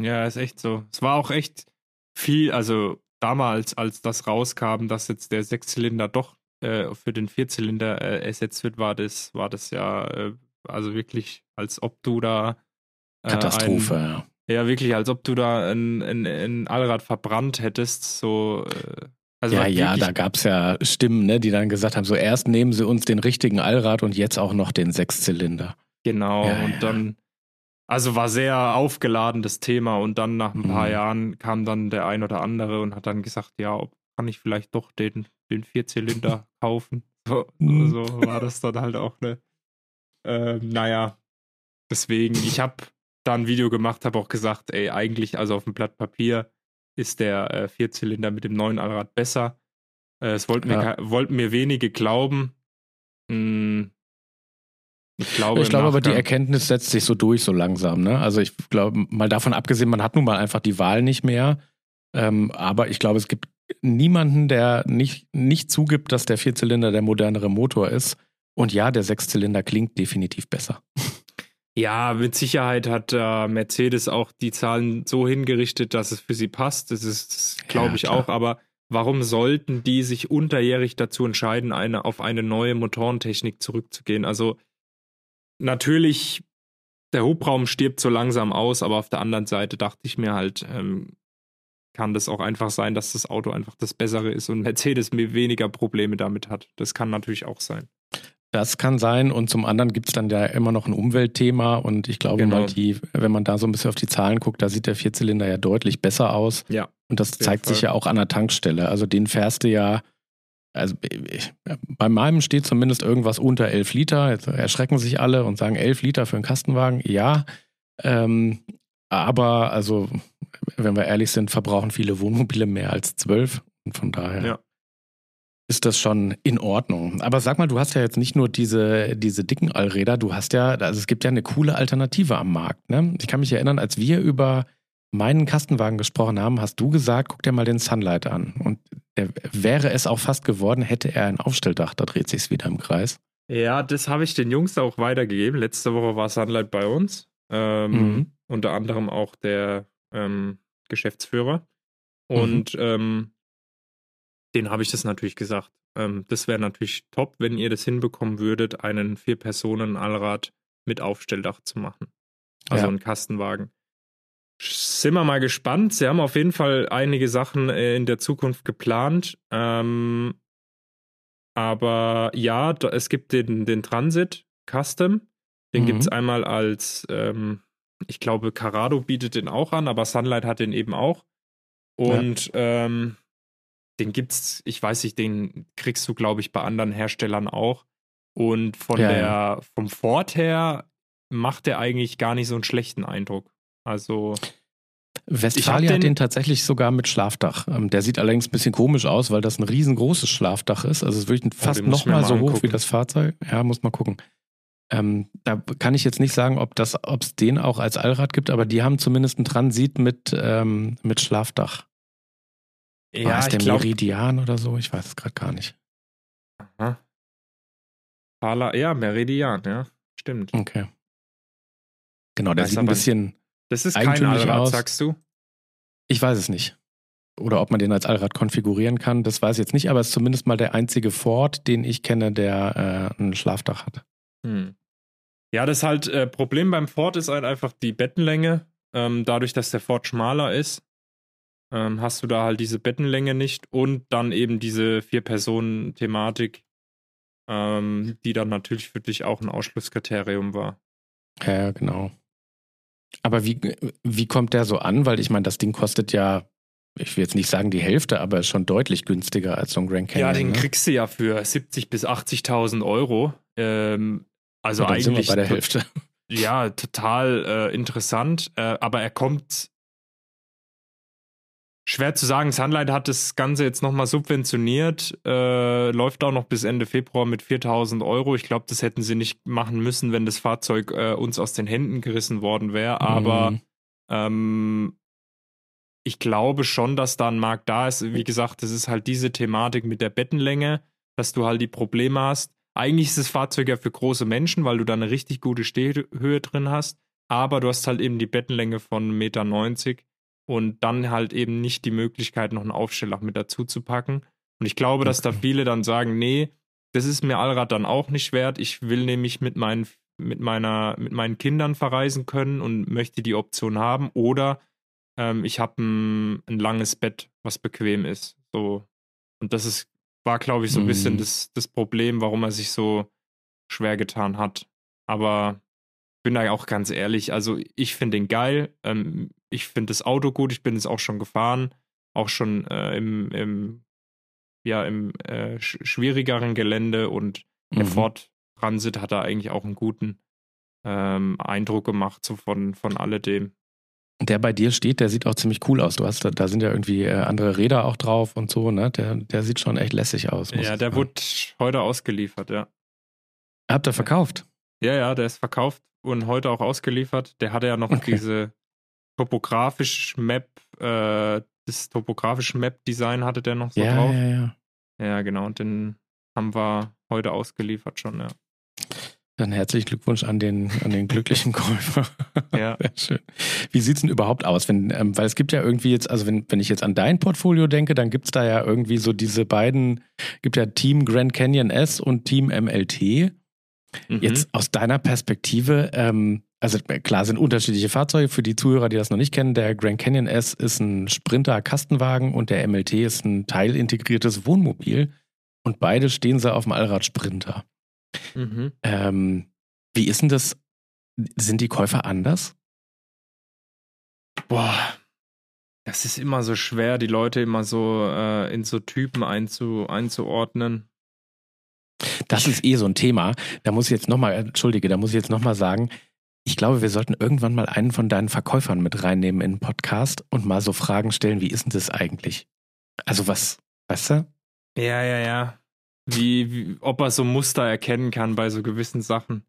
Ja, ist echt so. Es war auch echt viel, also damals, als das rauskam, dass jetzt der Sechszylinder doch äh, für den Vierzylinder äh, ersetzt wird, war das, war das ja äh, also wirklich, als ob du da äh, Katastrophe, ein, ja. Ja, wirklich, als ob du da ein, ein, ein Allrad verbrannt hättest, so äh, also ja, ja, da gab es ja Stimmen, ne, die dann gesagt haben, so erst nehmen sie uns den richtigen Allrad und jetzt auch noch den Sechszylinder. Genau, ja, und ja. dann, also war sehr aufgeladen das Thema und dann nach ein paar mhm. Jahren kam dann der ein oder andere und hat dann gesagt, ja, kann ich vielleicht doch den, den Vierzylinder kaufen. So, mhm. so war das dann halt auch ne. Äh, naja, deswegen, ich habe da ein Video gemacht, habe auch gesagt, ey, eigentlich, also auf dem Blatt Papier ist der äh, Vierzylinder mit dem neuen Allrad besser. Äh, es wollten mir, ja. wollten mir wenige glauben. Hm, ich glaube, ich glaube aber, die Erkenntnis setzt sich so durch so langsam. Ne? Also ich glaube, mal davon abgesehen, man hat nun mal einfach die Wahl nicht mehr. Ähm, aber ich glaube, es gibt niemanden, der nicht, nicht zugibt, dass der Vierzylinder der modernere Motor ist. Und ja, der Sechszylinder klingt definitiv besser. Ja, mit Sicherheit hat äh, Mercedes auch die Zahlen so hingerichtet, dass es für sie passt. Das ist, glaube ja, ich, klar. auch. Aber warum sollten die sich unterjährig dazu entscheiden, eine, auf eine neue Motorentechnik zurückzugehen? Also natürlich, der Hubraum stirbt so langsam aus, aber auf der anderen Seite dachte ich mir halt, ähm, kann das auch einfach sein, dass das Auto einfach das Bessere ist und Mercedes mir weniger Probleme damit hat. Das kann natürlich auch sein. Das kann sein. Und zum anderen gibt es dann ja immer noch ein Umweltthema. Und ich glaube genau. mal, die, wenn man da so ein bisschen auf die Zahlen guckt, da sieht der Vierzylinder ja deutlich besser aus. Ja. Und das zeigt sich ja auch an der Tankstelle. Also den fährst du ja, also ich, bei meinem steht zumindest irgendwas unter 11 Liter. Jetzt erschrecken sich alle und sagen 11 Liter für einen Kastenwagen. Ja. Ähm, aber also, wenn wir ehrlich sind, verbrauchen viele Wohnmobile mehr als 12. Und von daher. Ja ist das schon in Ordnung. Aber sag mal, du hast ja jetzt nicht nur diese, diese dicken Allräder, du hast ja, also es gibt ja eine coole Alternative am Markt. Ne? Ich kann mich erinnern, als wir über meinen Kastenwagen gesprochen haben, hast du gesagt, guck dir mal den Sunlight an. Und der wäre es auch fast geworden, hätte er ein Aufstelldach, da dreht sich's wieder im Kreis. Ja, das habe ich den Jungs auch weitergegeben. Letzte Woche war Sunlight bei uns. Ähm, mhm. Unter anderem auch der ähm, Geschäftsführer. Und mhm. ähm, den habe ich das natürlich gesagt. Ähm, das wäre natürlich top, wenn ihr das hinbekommen würdet, einen Vier-Personen-Allrad mit Aufstelldach zu machen. Also ja. einen Kastenwagen. Sind wir mal gespannt. Sie haben auf jeden Fall einige Sachen äh, in der Zukunft geplant. Ähm, aber ja, es gibt den, den Transit Custom. Den mhm. gibt es einmal als, ähm, ich glaube, Carado bietet den auch an, aber Sunlight hat den eben auch. Und ja. ähm, den gibt's, ich weiß nicht, den kriegst du, glaube ich, bei anderen Herstellern auch. Und von ja, der, ja. vom Ford her macht der eigentlich gar nicht so einen schlechten Eindruck. Also. Westfalia den, hat den tatsächlich sogar mit Schlafdach. Ähm, der sieht allerdings ein bisschen komisch aus, weil das ein riesengroßes Schlafdach ist. Also es ist wirklich oh, fast oh, nochmal so hoch wie das Fahrzeug. Ja, muss man gucken. Ähm, da kann ich jetzt nicht sagen, ob es den auch als Allrad gibt, aber die haben zumindest einen Transit mit, ähm, mit Schlafdach. Ja, War es der glaub, Meridian oder so? Ich weiß es gerade gar nicht. Aha. ja, Meridian, ja. Stimmt. Okay. Genau, der weiß sieht ein bisschen. Das ist kein Allrad, aus. sagst du? Ich weiß es nicht. Oder ob man den als Allrad konfigurieren kann, das weiß ich jetzt nicht, aber es ist zumindest mal der einzige Ford, den ich kenne, der äh, ein Schlafdach hat. Hm. Ja, das halt äh, Problem beim Ford ist halt einfach die Bettenlänge. Ähm, dadurch, dass der Ford schmaler ist, ähm, hast du da halt diese Bettenlänge nicht und dann eben diese Vier-Personen-Thematik, ähm, die dann natürlich für dich auch ein Ausschlusskriterium war. Ja, genau. Aber wie, wie kommt der so an? Weil ich meine, das Ding kostet ja, ich will jetzt nicht sagen die Hälfte, aber ist schon deutlich günstiger als so ein Grand Canyon. Ja, den ne? kriegst du ja für 70.000 bis 80.000 Euro. Ähm, also eigentlich. Sind wir bei der Hälfte. Ja, total äh, interessant. Äh, aber er kommt Schwer zu sagen. Sunlight hat das Ganze jetzt nochmal subventioniert, äh, läuft auch noch bis Ende Februar mit 4000 Euro. Ich glaube, das hätten sie nicht machen müssen, wenn das Fahrzeug äh, uns aus den Händen gerissen worden wäre. Aber mhm. ähm, ich glaube schon, dass da ein Markt da ist. Wie gesagt, das ist halt diese Thematik mit der Bettenlänge. dass du halt die Probleme hast. Eigentlich ist das Fahrzeug ja für große Menschen, weil du da eine richtig gute Stehhöhe drin hast, aber du hast halt eben die Bettenlänge von 1,90 Meter und dann halt eben nicht die Möglichkeit, noch einen Aufsteller mit dazu zu packen. Und ich glaube, dass da viele dann sagen, nee, das ist mir Allrad dann auch nicht wert. Ich will nämlich mit meinen, mit meiner, mit meinen Kindern verreisen können und möchte die Option haben. Oder ähm, ich habe ein, ein, langes Bett, was bequem ist. So. Und das ist, war, glaube ich, so ein bisschen mhm. das, das Problem, warum er sich so schwer getan hat. Aber ich bin da auch ganz ehrlich, also ich finde den geil. Ähm, ich finde das Auto gut, ich bin es auch schon gefahren, auch schon äh, im, im ja im äh, sch schwierigeren Gelände und mhm. der Ford Transit hat da eigentlich auch einen guten ähm, Eindruck gemacht, so von, von alledem. Der bei dir steht, der sieht auch ziemlich cool aus. Du hast, da sind ja irgendwie äh, andere Räder auch drauf und so, ne? Der, der sieht schon echt lässig aus. Ja, der wurde heute ausgeliefert, ja. Habt ihr verkauft? Ja, ja, der ist verkauft und heute auch ausgeliefert. Der hatte ja noch okay. diese topografisch Map äh, das topografische Map-Design hatte der noch so ja, drauf. Ja, ja. Ja, genau. Und den haben wir heute ausgeliefert schon, ja. Dann herzlichen Glückwunsch an den, an den glücklichen Käufer. Ja. Sehr schön. Wie sieht es denn überhaupt aus? Wenn, ähm, weil es gibt ja irgendwie jetzt, also wenn, wenn ich jetzt an dein Portfolio denke, dann gibt es da ja irgendwie so diese beiden, gibt ja Team Grand Canyon S und Team MLT. Mhm. Jetzt aus deiner Perspektive, ähm, also klar sind unterschiedliche Fahrzeuge für die Zuhörer, die das noch nicht kennen. Der Grand Canyon S ist ein Sprinter-Kastenwagen und der MLT ist ein teilintegriertes Wohnmobil. Und beide stehen sie auf dem Allrad-Sprinter. Mhm. Ähm, wie ist denn das? Sind die Käufer anders? Boah, das ist immer so schwer, die Leute immer so äh, in so Typen einzu, einzuordnen. Das ist eh so ein Thema. Da muss ich jetzt nochmal, entschuldige, da muss ich jetzt nochmal sagen, ich glaube, wir sollten irgendwann mal einen von deinen Verkäufern mit reinnehmen in den Podcast und mal so Fragen stellen, wie ist denn das eigentlich? Also was, weißt du? Ja, ja, ja. Wie, wie, ob er so Muster erkennen kann bei so gewissen Sachen.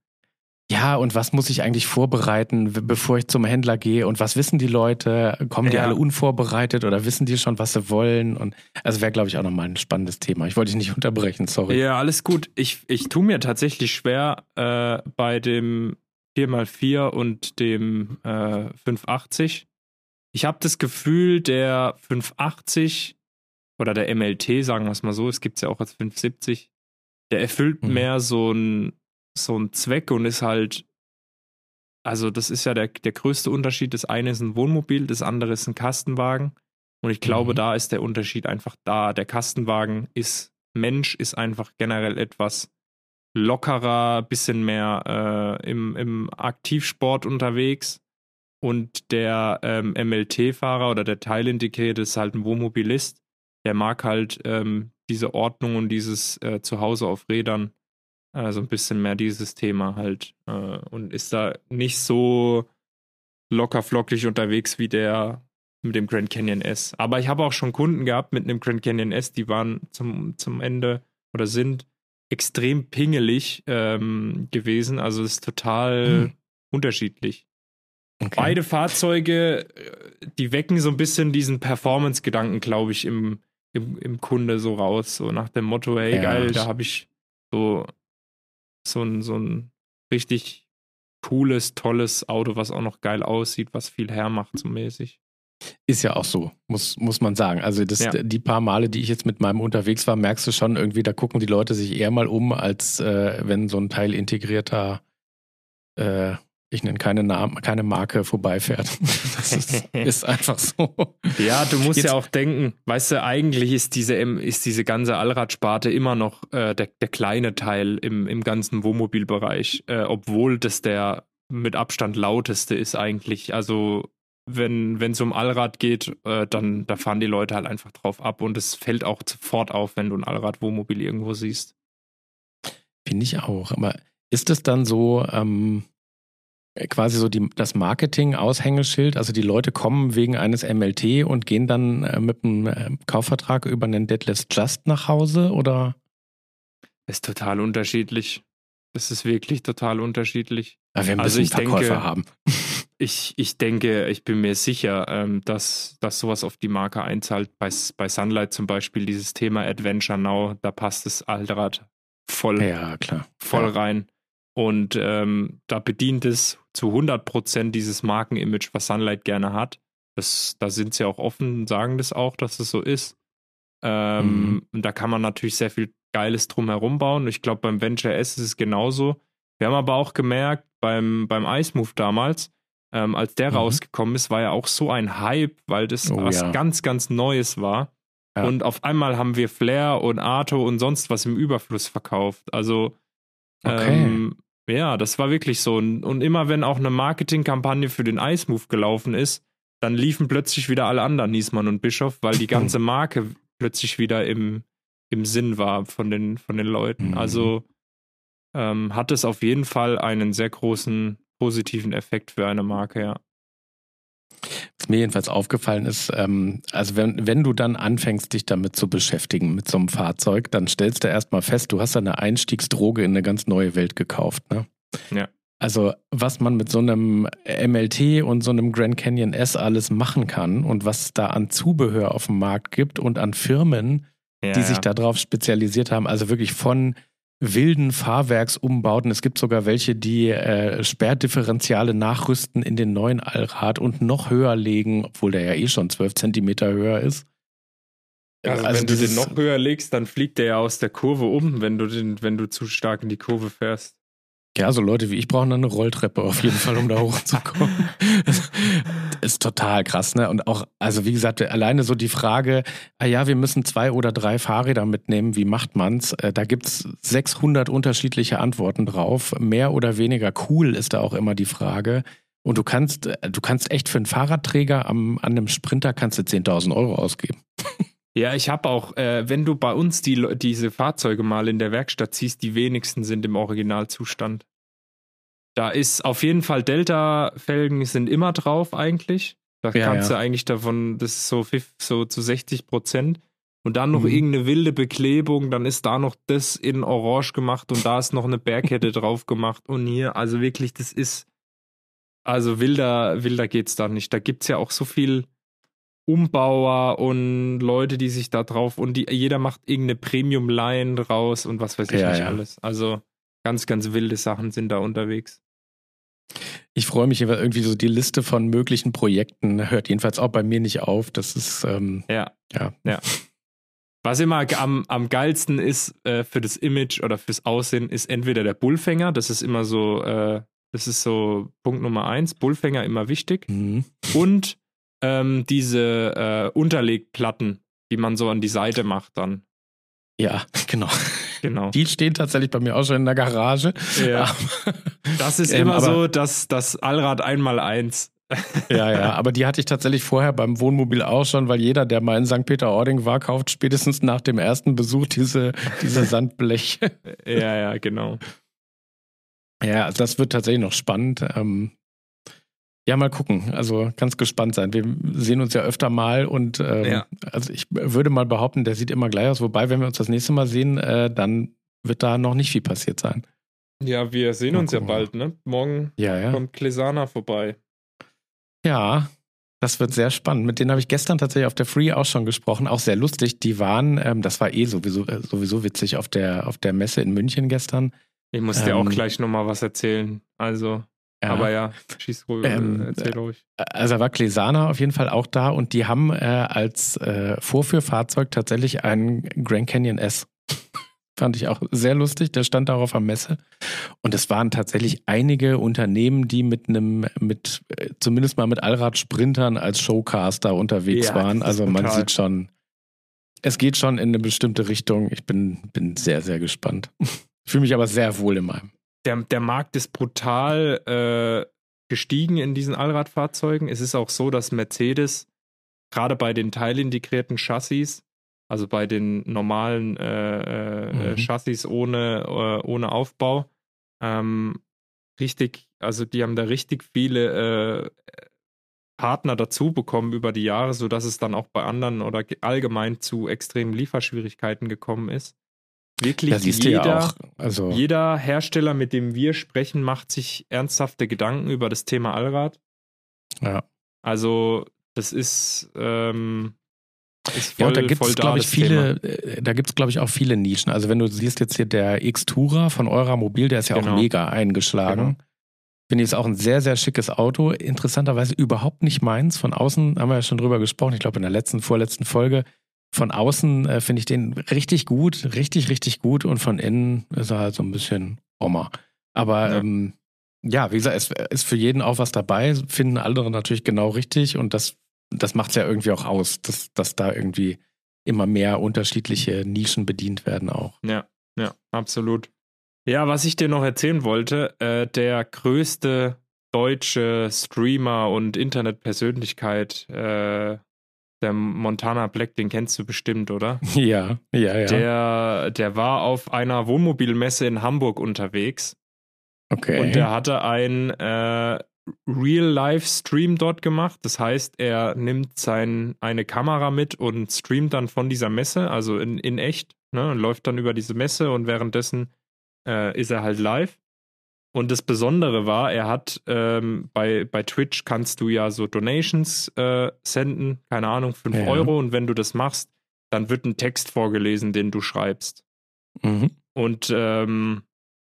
Ja, und was muss ich eigentlich vorbereiten, bevor ich zum Händler gehe? Und was wissen die Leute? Kommen die ja. alle unvorbereitet oder wissen die schon, was sie wollen? Und also wäre, glaube ich, auch nochmal ein spannendes Thema. Ich wollte dich nicht unterbrechen, sorry. Ja, alles gut. Ich, ich tue mir tatsächlich schwer äh, bei dem 4x4 und dem äh, 580. Ich habe das Gefühl, der 580 oder der MLT, sagen wir es mal so, es gibt es ja auch als 570, der erfüllt mhm. mehr so einen so Zweck und ist halt, also das ist ja der, der größte Unterschied. Das eine ist ein Wohnmobil, das andere ist ein Kastenwagen. Und ich glaube, mhm. da ist der Unterschied einfach da. Der Kastenwagen ist, Mensch ist einfach generell etwas lockerer, bisschen mehr äh, im, im Aktivsport unterwegs. Und der ähm, MLT-Fahrer oder der Teilintegrierte ist halt ein Wohnmobilist. Der mag halt ähm, diese Ordnung und dieses äh, Zuhause auf Rädern. Also ein bisschen mehr dieses Thema halt. Äh, und ist da nicht so locker flockig unterwegs wie der mit dem Grand Canyon S. Aber ich habe auch schon Kunden gehabt mit einem Grand Canyon S, die waren zum, zum Ende oder sind extrem pingelig ähm, gewesen. Also es ist total hm. unterschiedlich. Okay. Beide Fahrzeuge, äh, die wecken so ein bisschen diesen Performance-Gedanken, glaube ich, im, im, im, Kunde so raus. So nach dem Motto, hey, ja, geil, da habe ich so, so, ein, so ein richtig cooles, tolles Auto, was auch noch geil aussieht, was viel hermacht, so mäßig. Ist ja auch so, muss, muss man sagen. Also das, ja. die paar Male, die ich jetzt mit meinem unterwegs war, merkst du schon irgendwie, da gucken die Leute sich eher mal um, als äh, wenn so ein Teil integrierter, äh, ich nenne keine Namen, keine Marke vorbeifährt. Das ist, ist einfach so. Ja, du musst jetzt, ja auch denken, weißt du, eigentlich ist diese, ist diese ganze Allradsparte immer noch äh, der, der kleine Teil im, im ganzen Wohnmobilbereich, äh, obwohl das der mit Abstand lauteste ist eigentlich. Also wenn es um Allrad geht, äh, dann da fahren die Leute halt einfach drauf ab und es fällt auch sofort auf, wenn du ein Allrad-Wohnmobil irgendwo siehst. Finde ich auch. Aber ist es dann so ähm, quasi so die, das Marketing-Aushängeschild? Also die Leute kommen wegen eines MLT und gehen dann äh, mit einem äh, Kaufvertrag über einen Deadless Just nach Hause oder? Ist total unterschiedlich. Es ist wirklich total unterschiedlich. Ja, wir müssen also ich paar denke, Käufer haben. Ich, ich denke, ich bin mir sicher, ähm, dass, dass sowas auf die Marke einzahlt. Bei, bei Sunlight zum Beispiel dieses Thema Adventure Now, da passt das Altrad voll, ja, klar. voll ja. rein. Und ähm, da bedient es zu 100 Prozent dieses Markenimage, was Sunlight gerne hat. Das, da sind sie auch offen, sagen das auch, dass es so ist. Ähm, mhm. Und da kann man natürlich sehr viel Geiles drumherum bauen. Ich glaube, beim Venture S ist es genauso. Wir haben aber auch gemerkt, beim, beim Ice Move damals, ähm, als der mhm. rausgekommen ist, war ja auch so ein Hype, weil das oh, was ja. ganz, ganz Neues war. Ja. Und auf einmal haben wir Flair und Arto und sonst was im Überfluss verkauft. Also, okay. ähm, ja, das war wirklich so. Und, und immer wenn auch eine Marketingkampagne für den Ice Move gelaufen ist, dann liefen plötzlich wieder alle anderen Niesmann und Bischof, weil die ganze Marke plötzlich wieder im, im Sinn war von den, von den Leuten. Mhm. Also ähm, hat es auf jeden Fall einen sehr großen positiven Effekt für eine Marke, ja. Was mir jedenfalls aufgefallen ist, ähm, also wenn, wenn du dann anfängst, dich damit zu beschäftigen, mit so einem Fahrzeug, dann stellst du erstmal fest, du hast eine Einstiegsdroge in eine ganz neue Welt gekauft. Ne? Ja. Also, was man mit so einem MLT und so einem Grand Canyon S alles machen kann und was da an Zubehör auf dem Markt gibt und an Firmen, ja, die sich darauf spezialisiert haben, also wirklich von wilden Fahrwerksumbauten. Es gibt sogar welche, die äh, Sperrdifferentiale nachrüsten in den neuen Allrad und noch höher legen, obwohl der ja eh schon 12 Zentimeter höher ist. Also, also wenn du den noch höher legst, dann fliegt der ja aus der Kurve um, wenn du, den, wenn du zu stark in die Kurve fährst. Ja, so Leute wie ich brauchen dann eine Rolltreppe auf jeden Fall, um da hochzukommen. ist total krass, ne? Und auch, also wie gesagt, alleine so die Frage, ah ja, wir müssen zwei oder drei Fahrräder mitnehmen, wie macht man's? Äh, da gibt's 600 unterschiedliche Antworten drauf. Mehr oder weniger cool ist da auch immer die Frage. Und du kannst, äh, du kannst echt für einen Fahrradträger am, an einem Sprinter kannst du 10.000 Euro ausgeben. Ja, ich habe auch, äh, wenn du bei uns die, diese Fahrzeuge mal in der Werkstatt siehst, die wenigsten sind im Originalzustand. Da ist auf jeden Fall Delta-Felgen sind immer drauf eigentlich. Da ja, kannst ja. du eigentlich davon, das ist so, so zu 60 Prozent. Und dann noch mhm. irgendeine wilde Beklebung, dann ist da noch das in Orange gemacht und da ist noch eine Bergkette drauf gemacht und hier, also wirklich, das ist, also wilder, wilder geht's da nicht. Da gibt's ja auch so viel Umbauer und Leute, die sich da drauf und die, jeder macht irgendeine Premium-Line raus und was weiß ich ja, nicht ja. alles. Also ganz, ganz wilde Sachen sind da unterwegs. Ich freue mich irgendwie so die Liste von möglichen Projekten hört jedenfalls auch bei mir nicht auf. Das ist ähm, ja, ja, ja. Was immer am, am geilsten ist äh, für das Image oder fürs Aussehen, ist entweder der Bullfänger. Das ist immer so, äh, das ist so Punkt Nummer eins. Bullfänger immer wichtig. Mhm. Und ähm, diese äh, Unterlegplatten, die man so an die Seite macht dann. Ja, genau. Genau. Die stehen tatsächlich bei mir auch schon in der Garage. Ja. das ist ähm, immer so das, das Allrad einmal eins. ja, ja, aber die hatte ich tatsächlich vorher beim Wohnmobil auch schon, weil jeder, der mal in St. Peter-Ording war, kauft spätestens nach dem ersten Besuch diese, diese Sandbleche. ja, ja, genau. Ja, das wird tatsächlich noch spannend. Ähm, ja, mal gucken. Also ganz gespannt sein. Wir sehen uns ja öfter mal und ähm, ja. also ich würde mal behaupten, der sieht immer gleich aus. Wobei, wenn wir uns das nächste Mal sehen, äh, dann wird da noch nicht viel passiert sein. Ja, wir sehen mal uns gucken. ja bald, ne? Morgen ja, ja. kommt Klesana vorbei. Ja, das wird sehr spannend. Mit denen habe ich gestern tatsächlich auf der Free auch schon gesprochen. Auch sehr lustig. Die waren, ähm, das war eh sowieso, äh, sowieso witzig auf der, auf der Messe in München gestern. Ich muss dir auch ähm, gleich nochmal was erzählen. Also. Ja. Aber ja, schieß ruhig, ähm, erzähl ruhig. Also war Klesana auf jeden Fall auch da und die haben äh, als äh, Vorführfahrzeug tatsächlich einen Grand Canyon S. Fand ich auch sehr lustig. Der stand darauf am Messe. Und es waren tatsächlich einige Unternehmen, die mit einem, mit, äh, zumindest mal mit Allrad-Sprintern als Showcaster unterwegs ja, waren. Also man sieht schon, es geht schon in eine bestimmte Richtung. Ich bin, bin sehr, sehr gespannt. Fühle mich aber sehr wohl in meinem der, der Markt ist brutal äh, gestiegen in diesen Allradfahrzeugen. Es ist auch so, dass Mercedes gerade bei den teilintegrierten Chassis, also bei den normalen äh, äh, äh mhm. Chassis ohne, äh, ohne Aufbau, ähm, richtig, also die haben da richtig viele Partner dazu bekommen über die Jahre, sodass es dann auch bei anderen oder allgemein zu extremen Lieferschwierigkeiten gekommen ist. Wirklich jeder, ja also jeder Hersteller, mit dem wir sprechen, macht sich ernsthafte Gedanken über das Thema Allrad. Ja. Also, das ist, ähm, ist voll, ja, da gibt es, glaube ich, viele, Thema. Äh, da gibt es, glaube ich, auch viele Nischen. Also wenn du siehst jetzt hier der X-Tourer von eurer Mobil, der ist ja genau. auch mega eingeschlagen. Genau. Finde ich, ist auch ein sehr, sehr schickes Auto. Interessanterweise überhaupt nicht meins. Von außen haben wir ja schon drüber gesprochen. Ich glaube, in der letzten, vorletzten Folge. Von außen äh, finde ich den richtig gut, richtig, richtig gut. Und von innen ist er halt so ein bisschen Oma. Aber ja. Ähm, ja, wie gesagt, es ist für jeden auch was dabei. Finden andere natürlich genau richtig. Und das das macht es ja irgendwie auch aus, dass, dass da irgendwie immer mehr unterschiedliche Nischen bedient werden auch. Ja, ja, absolut. Ja, was ich dir noch erzählen wollte, äh, der größte deutsche Streamer und Internetpersönlichkeit, äh, der Montana Black, den kennst du bestimmt, oder? Ja, ja, ja. Der, der war auf einer Wohnmobilmesse in Hamburg unterwegs. Okay. Und der hatte ein äh, Real-Life-Stream dort gemacht. Das heißt, er nimmt sein, eine Kamera mit und streamt dann von dieser Messe, also in, in echt, ne, und läuft dann über diese Messe und währenddessen äh, ist er halt live. Und das Besondere war, er hat ähm, bei, bei Twitch kannst du ja so Donations äh, senden, keine Ahnung, 5 ja. Euro. Und wenn du das machst, dann wird ein Text vorgelesen, den du schreibst. Mhm. Und ähm,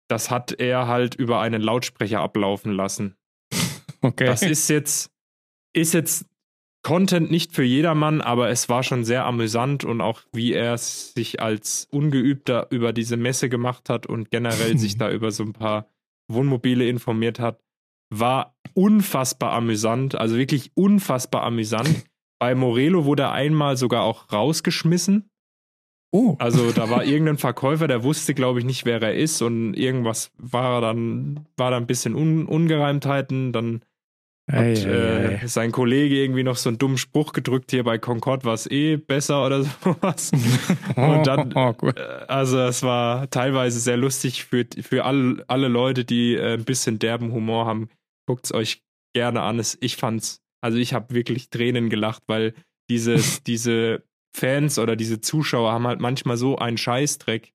das hat er halt über einen Lautsprecher ablaufen lassen. Okay. Das ist jetzt, ist jetzt Content nicht für jedermann, aber es war schon sehr amüsant und auch wie er sich als Ungeübter über diese Messe gemacht hat und generell sich da über so ein paar Wohnmobile informiert hat, war unfassbar amüsant, also wirklich unfassbar amüsant. Bei Morelo wurde er einmal sogar auch rausgeschmissen. Oh. Also da war irgendein Verkäufer, der wusste, glaube ich, nicht, wer er ist und irgendwas war dann, war da ein bisschen Un Ungereimtheiten, dann hat ei, äh, sein Kollege irgendwie noch so einen dummen Spruch gedrückt, hier bei Concord war es eh besser oder sowas. Und dann, oh, äh, also es war teilweise sehr lustig für, für all, alle Leute, die äh, ein bisschen derben Humor haben. Guckt es euch gerne an. Ich fand's, also ich habe wirklich Tränen gelacht, weil dieses, diese Fans oder diese Zuschauer haben halt manchmal so einen Scheißdreck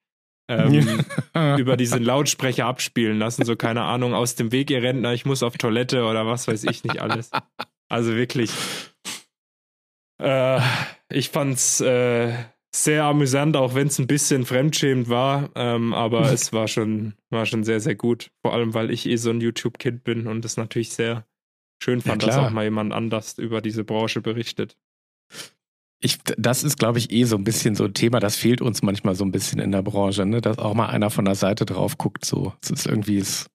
ähm, über diesen Lautsprecher abspielen lassen. So, keine Ahnung, aus dem Weg, ihr Rentner, ich muss auf Toilette oder was weiß ich nicht alles. Also wirklich. Äh, ich fand's äh, sehr amüsant, auch wenn es ein bisschen fremdschämend war. Ähm, aber es war schon, war schon sehr, sehr gut. Vor allem, weil ich eh so ein YouTube-Kind bin und es natürlich sehr schön fand, ja, dass auch mal jemand anders über diese Branche berichtet. Ich, das ist, glaube ich, eh so ein bisschen so ein Thema, das fehlt uns manchmal so ein bisschen in der Branche, ne? dass auch mal einer von der Seite drauf guckt. So. Es ist irgendwie, ich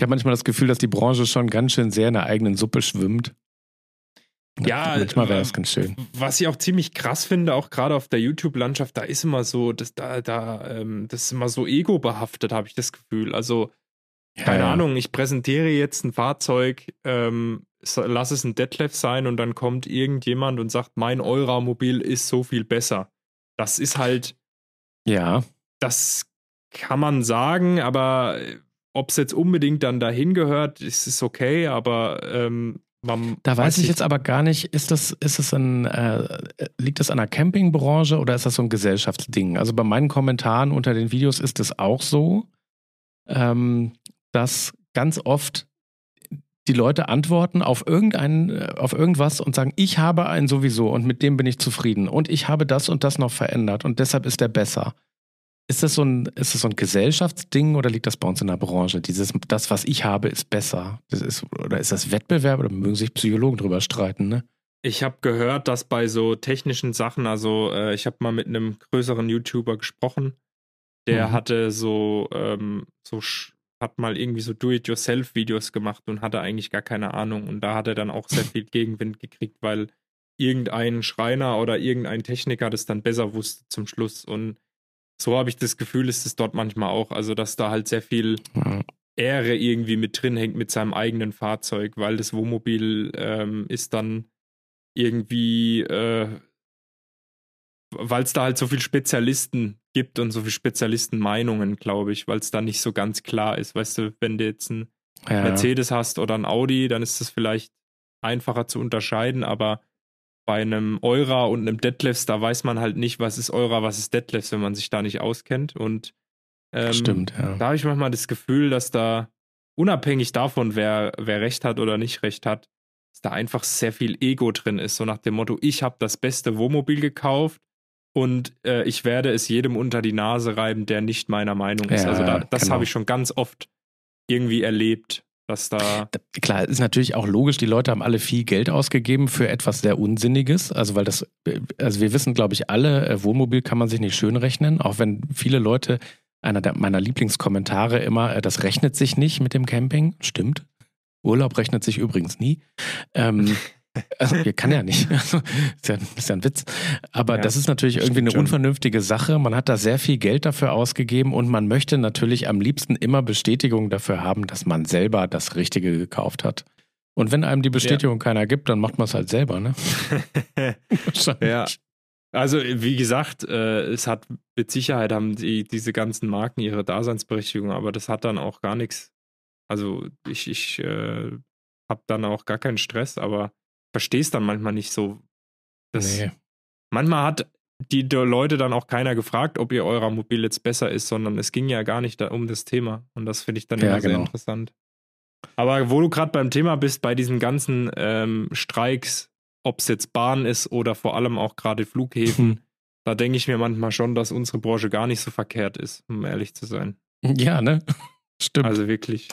habe manchmal das Gefühl, dass die Branche schon ganz schön sehr in der eigenen Suppe schwimmt. Ja, manchmal wäre das ganz schön. Was ich auch ziemlich krass finde, auch gerade auf der YouTube-Landschaft, da ist immer so, das, da, da, ähm, das ist immer so ego-behaftet, habe ich das Gefühl. Also, ja, keine ja. Ahnung, ich präsentiere jetzt ein Fahrzeug, ähm, lass es ein Detlef sein und dann kommt irgendjemand und sagt, mein Euramobil ist so viel besser. Das ist halt. Ja. Das kann man sagen, aber äh, ob es jetzt unbedingt dann dahin gehört, ist es okay, aber ähm, man da weiß ich jetzt aber gar nicht, ist das, ist das ein, äh, liegt das an der Campingbranche oder ist das so ein Gesellschaftsding? Also bei meinen Kommentaren unter den Videos ist es auch so, ähm, dass ganz oft die Leute antworten auf irgendein, äh, auf irgendwas und sagen, ich habe einen sowieso und mit dem bin ich zufrieden und ich habe das und das noch verändert und deshalb ist der besser. Ist das so ein, ist das so ein Gesellschaftsding oder liegt das bei uns in der Branche? Dieses, das, was ich habe, ist besser. Das ist, oder ist das Wettbewerb oder mögen sich Psychologen drüber streiten, ne? Ich habe gehört, dass bei so technischen Sachen, also äh, ich habe mal mit einem größeren YouTuber gesprochen, der mhm. hatte so, ähm, so hat mal irgendwie so Do-it-yourself-Videos gemacht und hatte eigentlich gar keine Ahnung. Und da hat er dann auch sehr viel Gegenwind gekriegt, weil irgendein Schreiner oder irgendein Techniker das dann besser wusste zum Schluss. Und so habe ich das Gefühl, ist es dort manchmal auch. Also, dass da halt sehr viel Ehre irgendwie mit drin hängt mit seinem eigenen Fahrzeug, weil das Wohnmobil ähm, ist dann irgendwie äh, weil es da halt so viele Spezialisten gibt und so viele Spezialistenmeinungen, glaube ich, weil es da nicht so ganz klar ist. Weißt du, wenn du jetzt einen ja. Mercedes hast oder ein Audi, dann ist das vielleicht einfacher zu unterscheiden, aber bei einem Eura und einem Deadlifts, da weiß man halt nicht, was ist Eura, was ist Deadlifts, wenn man sich da nicht auskennt. Und ähm, Stimmt, ja. da habe ich manchmal das Gefühl, dass da unabhängig davon, wer, wer recht hat oder nicht recht hat, dass da einfach sehr viel Ego drin ist, so nach dem Motto, ich habe das beste Wohnmobil gekauft und äh, ich werde es jedem unter die Nase reiben, der nicht meiner Meinung ist. Ja, also da, das genau. habe ich schon ganz oft irgendwie erlebt. Dass da Klar, ist natürlich auch logisch, die Leute haben alle viel Geld ausgegeben für etwas sehr Unsinniges. Also, weil das, äh, also wir wissen, glaube ich, alle, äh, Wohnmobil kann man sich nicht schön rechnen, auch wenn viele Leute, einer der, meiner Lieblingskommentare immer, äh, das rechnet sich nicht mit dem Camping. Stimmt. Urlaub rechnet sich übrigens nie. Ähm, Also, ihr kann ja nicht. Also, ist, ja, ist ja ein Witz. Aber ja, das ist natürlich irgendwie eine unvernünftige Sache. Man hat da sehr viel Geld dafür ausgegeben und man möchte natürlich am liebsten immer Bestätigung dafür haben, dass man selber das Richtige gekauft hat. Und wenn einem die Bestätigung ja. keiner gibt, dann macht man es halt selber, ne? ja. Also, wie gesagt, äh, es hat mit Sicherheit haben die, diese ganzen Marken ihre Daseinsberechtigung, aber das hat dann auch gar nichts. Also, ich, ich äh, habe dann auch gar keinen Stress, aber verstehe es dann manchmal nicht so. Das, nee. Manchmal hat die, die, Leute dann auch keiner gefragt, ob ihr eurer Mobil jetzt besser ist, sondern es ging ja gar nicht da um das Thema. Und das finde ich dann ja, immer genau. sehr interessant. Aber wo du gerade beim Thema bist, bei diesen ganzen ähm, Streiks, ob es jetzt Bahn ist oder vor allem auch gerade Flughäfen, da denke ich mir manchmal schon, dass unsere Branche gar nicht so verkehrt ist, um ehrlich zu sein. Ja, ne? Stimmt. Also wirklich.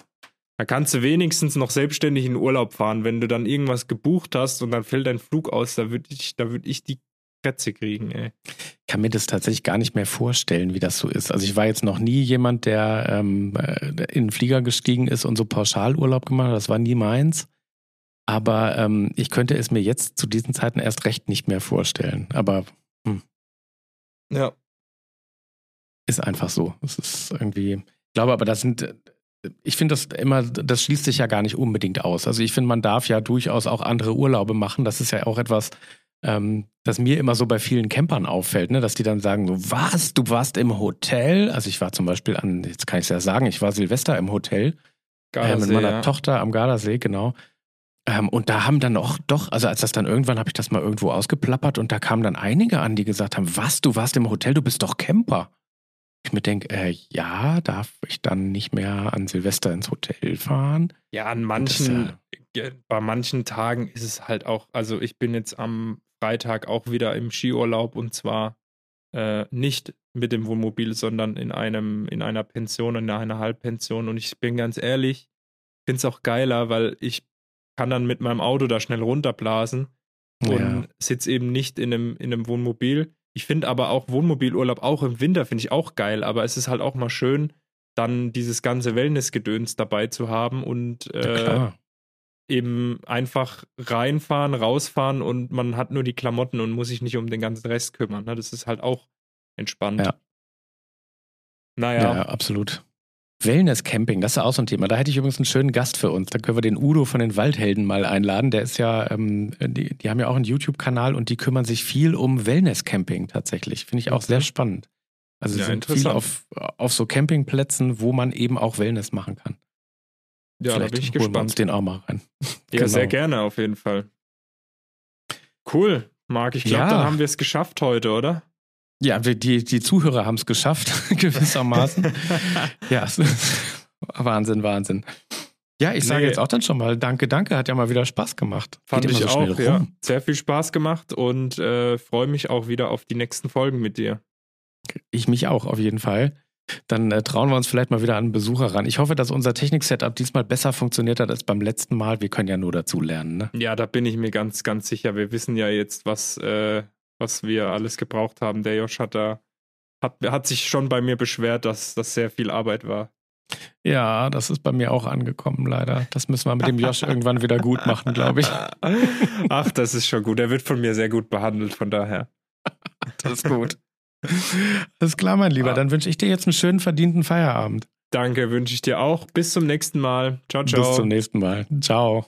Da kannst du wenigstens noch selbstständig in Urlaub fahren. Wenn du dann irgendwas gebucht hast und dann fällt dein Flug aus, da würde ich, da würd ich die Krätze kriegen, ey. Ich kann mir das tatsächlich gar nicht mehr vorstellen, wie das so ist. Also ich war jetzt noch nie jemand, der ähm, äh, in den Flieger gestiegen ist und so Pauschalurlaub gemacht hat. Das war nie meins. Aber ähm, ich könnte es mir jetzt zu diesen Zeiten erst recht nicht mehr vorstellen. Aber hm. ja. Ist einfach so. Es ist irgendwie. Ich glaube aber, das sind ich finde das immer, das schließt sich ja gar nicht unbedingt aus. Also ich finde, man darf ja durchaus auch andere Urlaube machen. Das ist ja auch etwas, ähm, das mir immer so bei vielen Campern auffällt, ne? dass die dann sagen, so, was, du warst im Hotel? Also ich war zum Beispiel an, jetzt kann ich es ja sagen, ich war Silvester im Hotel äh, mit meiner ja. Tochter am Gardasee, genau. Ähm, und da haben dann auch doch, also als das dann irgendwann habe ich das mal irgendwo ausgeplappert und da kamen dann einige an, die gesagt haben, was, du warst im Hotel, du bist doch Camper ich mir denke, äh, ja, darf ich dann nicht mehr an Silvester ins Hotel fahren? Ja, an manchen, das, bei manchen Tagen ist es halt auch, also ich bin jetzt am Freitag auch wieder im Skiurlaub und zwar äh, nicht mit dem Wohnmobil, sondern in einem, in einer Pension, in einer Halbpension. Und ich bin ganz ehrlich, finde es auch geiler, weil ich kann dann mit meinem Auto da schnell runterblasen und ja. sitze eben nicht in einem, in einem Wohnmobil. Ich finde aber auch Wohnmobilurlaub auch im Winter finde ich auch geil, aber es ist halt auch mal schön, dann dieses ganze Wellnessgedöns dabei zu haben und äh, eben einfach reinfahren, rausfahren und man hat nur die Klamotten und muss sich nicht um den ganzen Rest kümmern. Ne? Das ist halt auch entspannt. Ja. Naja. Ja, absolut. Wellness-Camping, das ist auch so ein Thema. Da hätte ich übrigens einen schönen Gast für uns. Da können wir den Udo von den Waldhelden mal einladen. Der ist ja, ähm, die, die, haben ja auch einen YouTube-Kanal und die kümmern sich viel um Wellness-Camping tatsächlich. Finde ich auch sehr spannend. Also ja, sind viel auf, auf so Campingplätzen, wo man eben auch Wellness machen kann. Ja, Vielleicht da bin ich gespannt. Wir uns den auch mal rein. Ja, genau. sehr gerne auf jeden Fall. Cool, Marc. Ich glaube, ja. dann haben wir es geschafft heute, oder? Ja, die, die Zuhörer haben es geschafft, gewissermaßen. ja, Wahnsinn, Wahnsinn. Ja, ich sage nee. jetzt auch dann schon mal Danke, danke, hat ja mal wieder Spaß gemacht. Fand ich so auch, ja. Sehr viel Spaß gemacht und äh, freue mich auch wieder auf die nächsten Folgen mit dir. Ich mich auch, auf jeden Fall. Dann äh, trauen wir uns vielleicht mal wieder an Besucher ran. Ich hoffe, dass unser Technik-Setup diesmal besser funktioniert hat als beim letzten Mal. Wir können ja nur dazu lernen, ne? Ja, da bin ich mir ganz, ganz sicher. Wir wissen ja jetzt, was, äh, was wir alles gebraucht haben. Der Josh hat da, hat, hat sich schon bei mir beschwert, dass das sehr viel Arbeit war. Ja, das ist bei mir auch angekommen, leider. Das müssen wir mit dem Josh irgendwann wieder gut machen, glaube ich. Ach, das ist schon gut. Er wird von mir sehr gut behandelt, von daher. Das ist gut. Alles klar, mein Lieber. Dann wünsche ich dir jetzt einen schönen verdienten Feierabend. Danke, wünsche ich dir auch. Bis zum nächsten Mal. Ciao, ciao. Bis zum nächsten Mal. Ciao.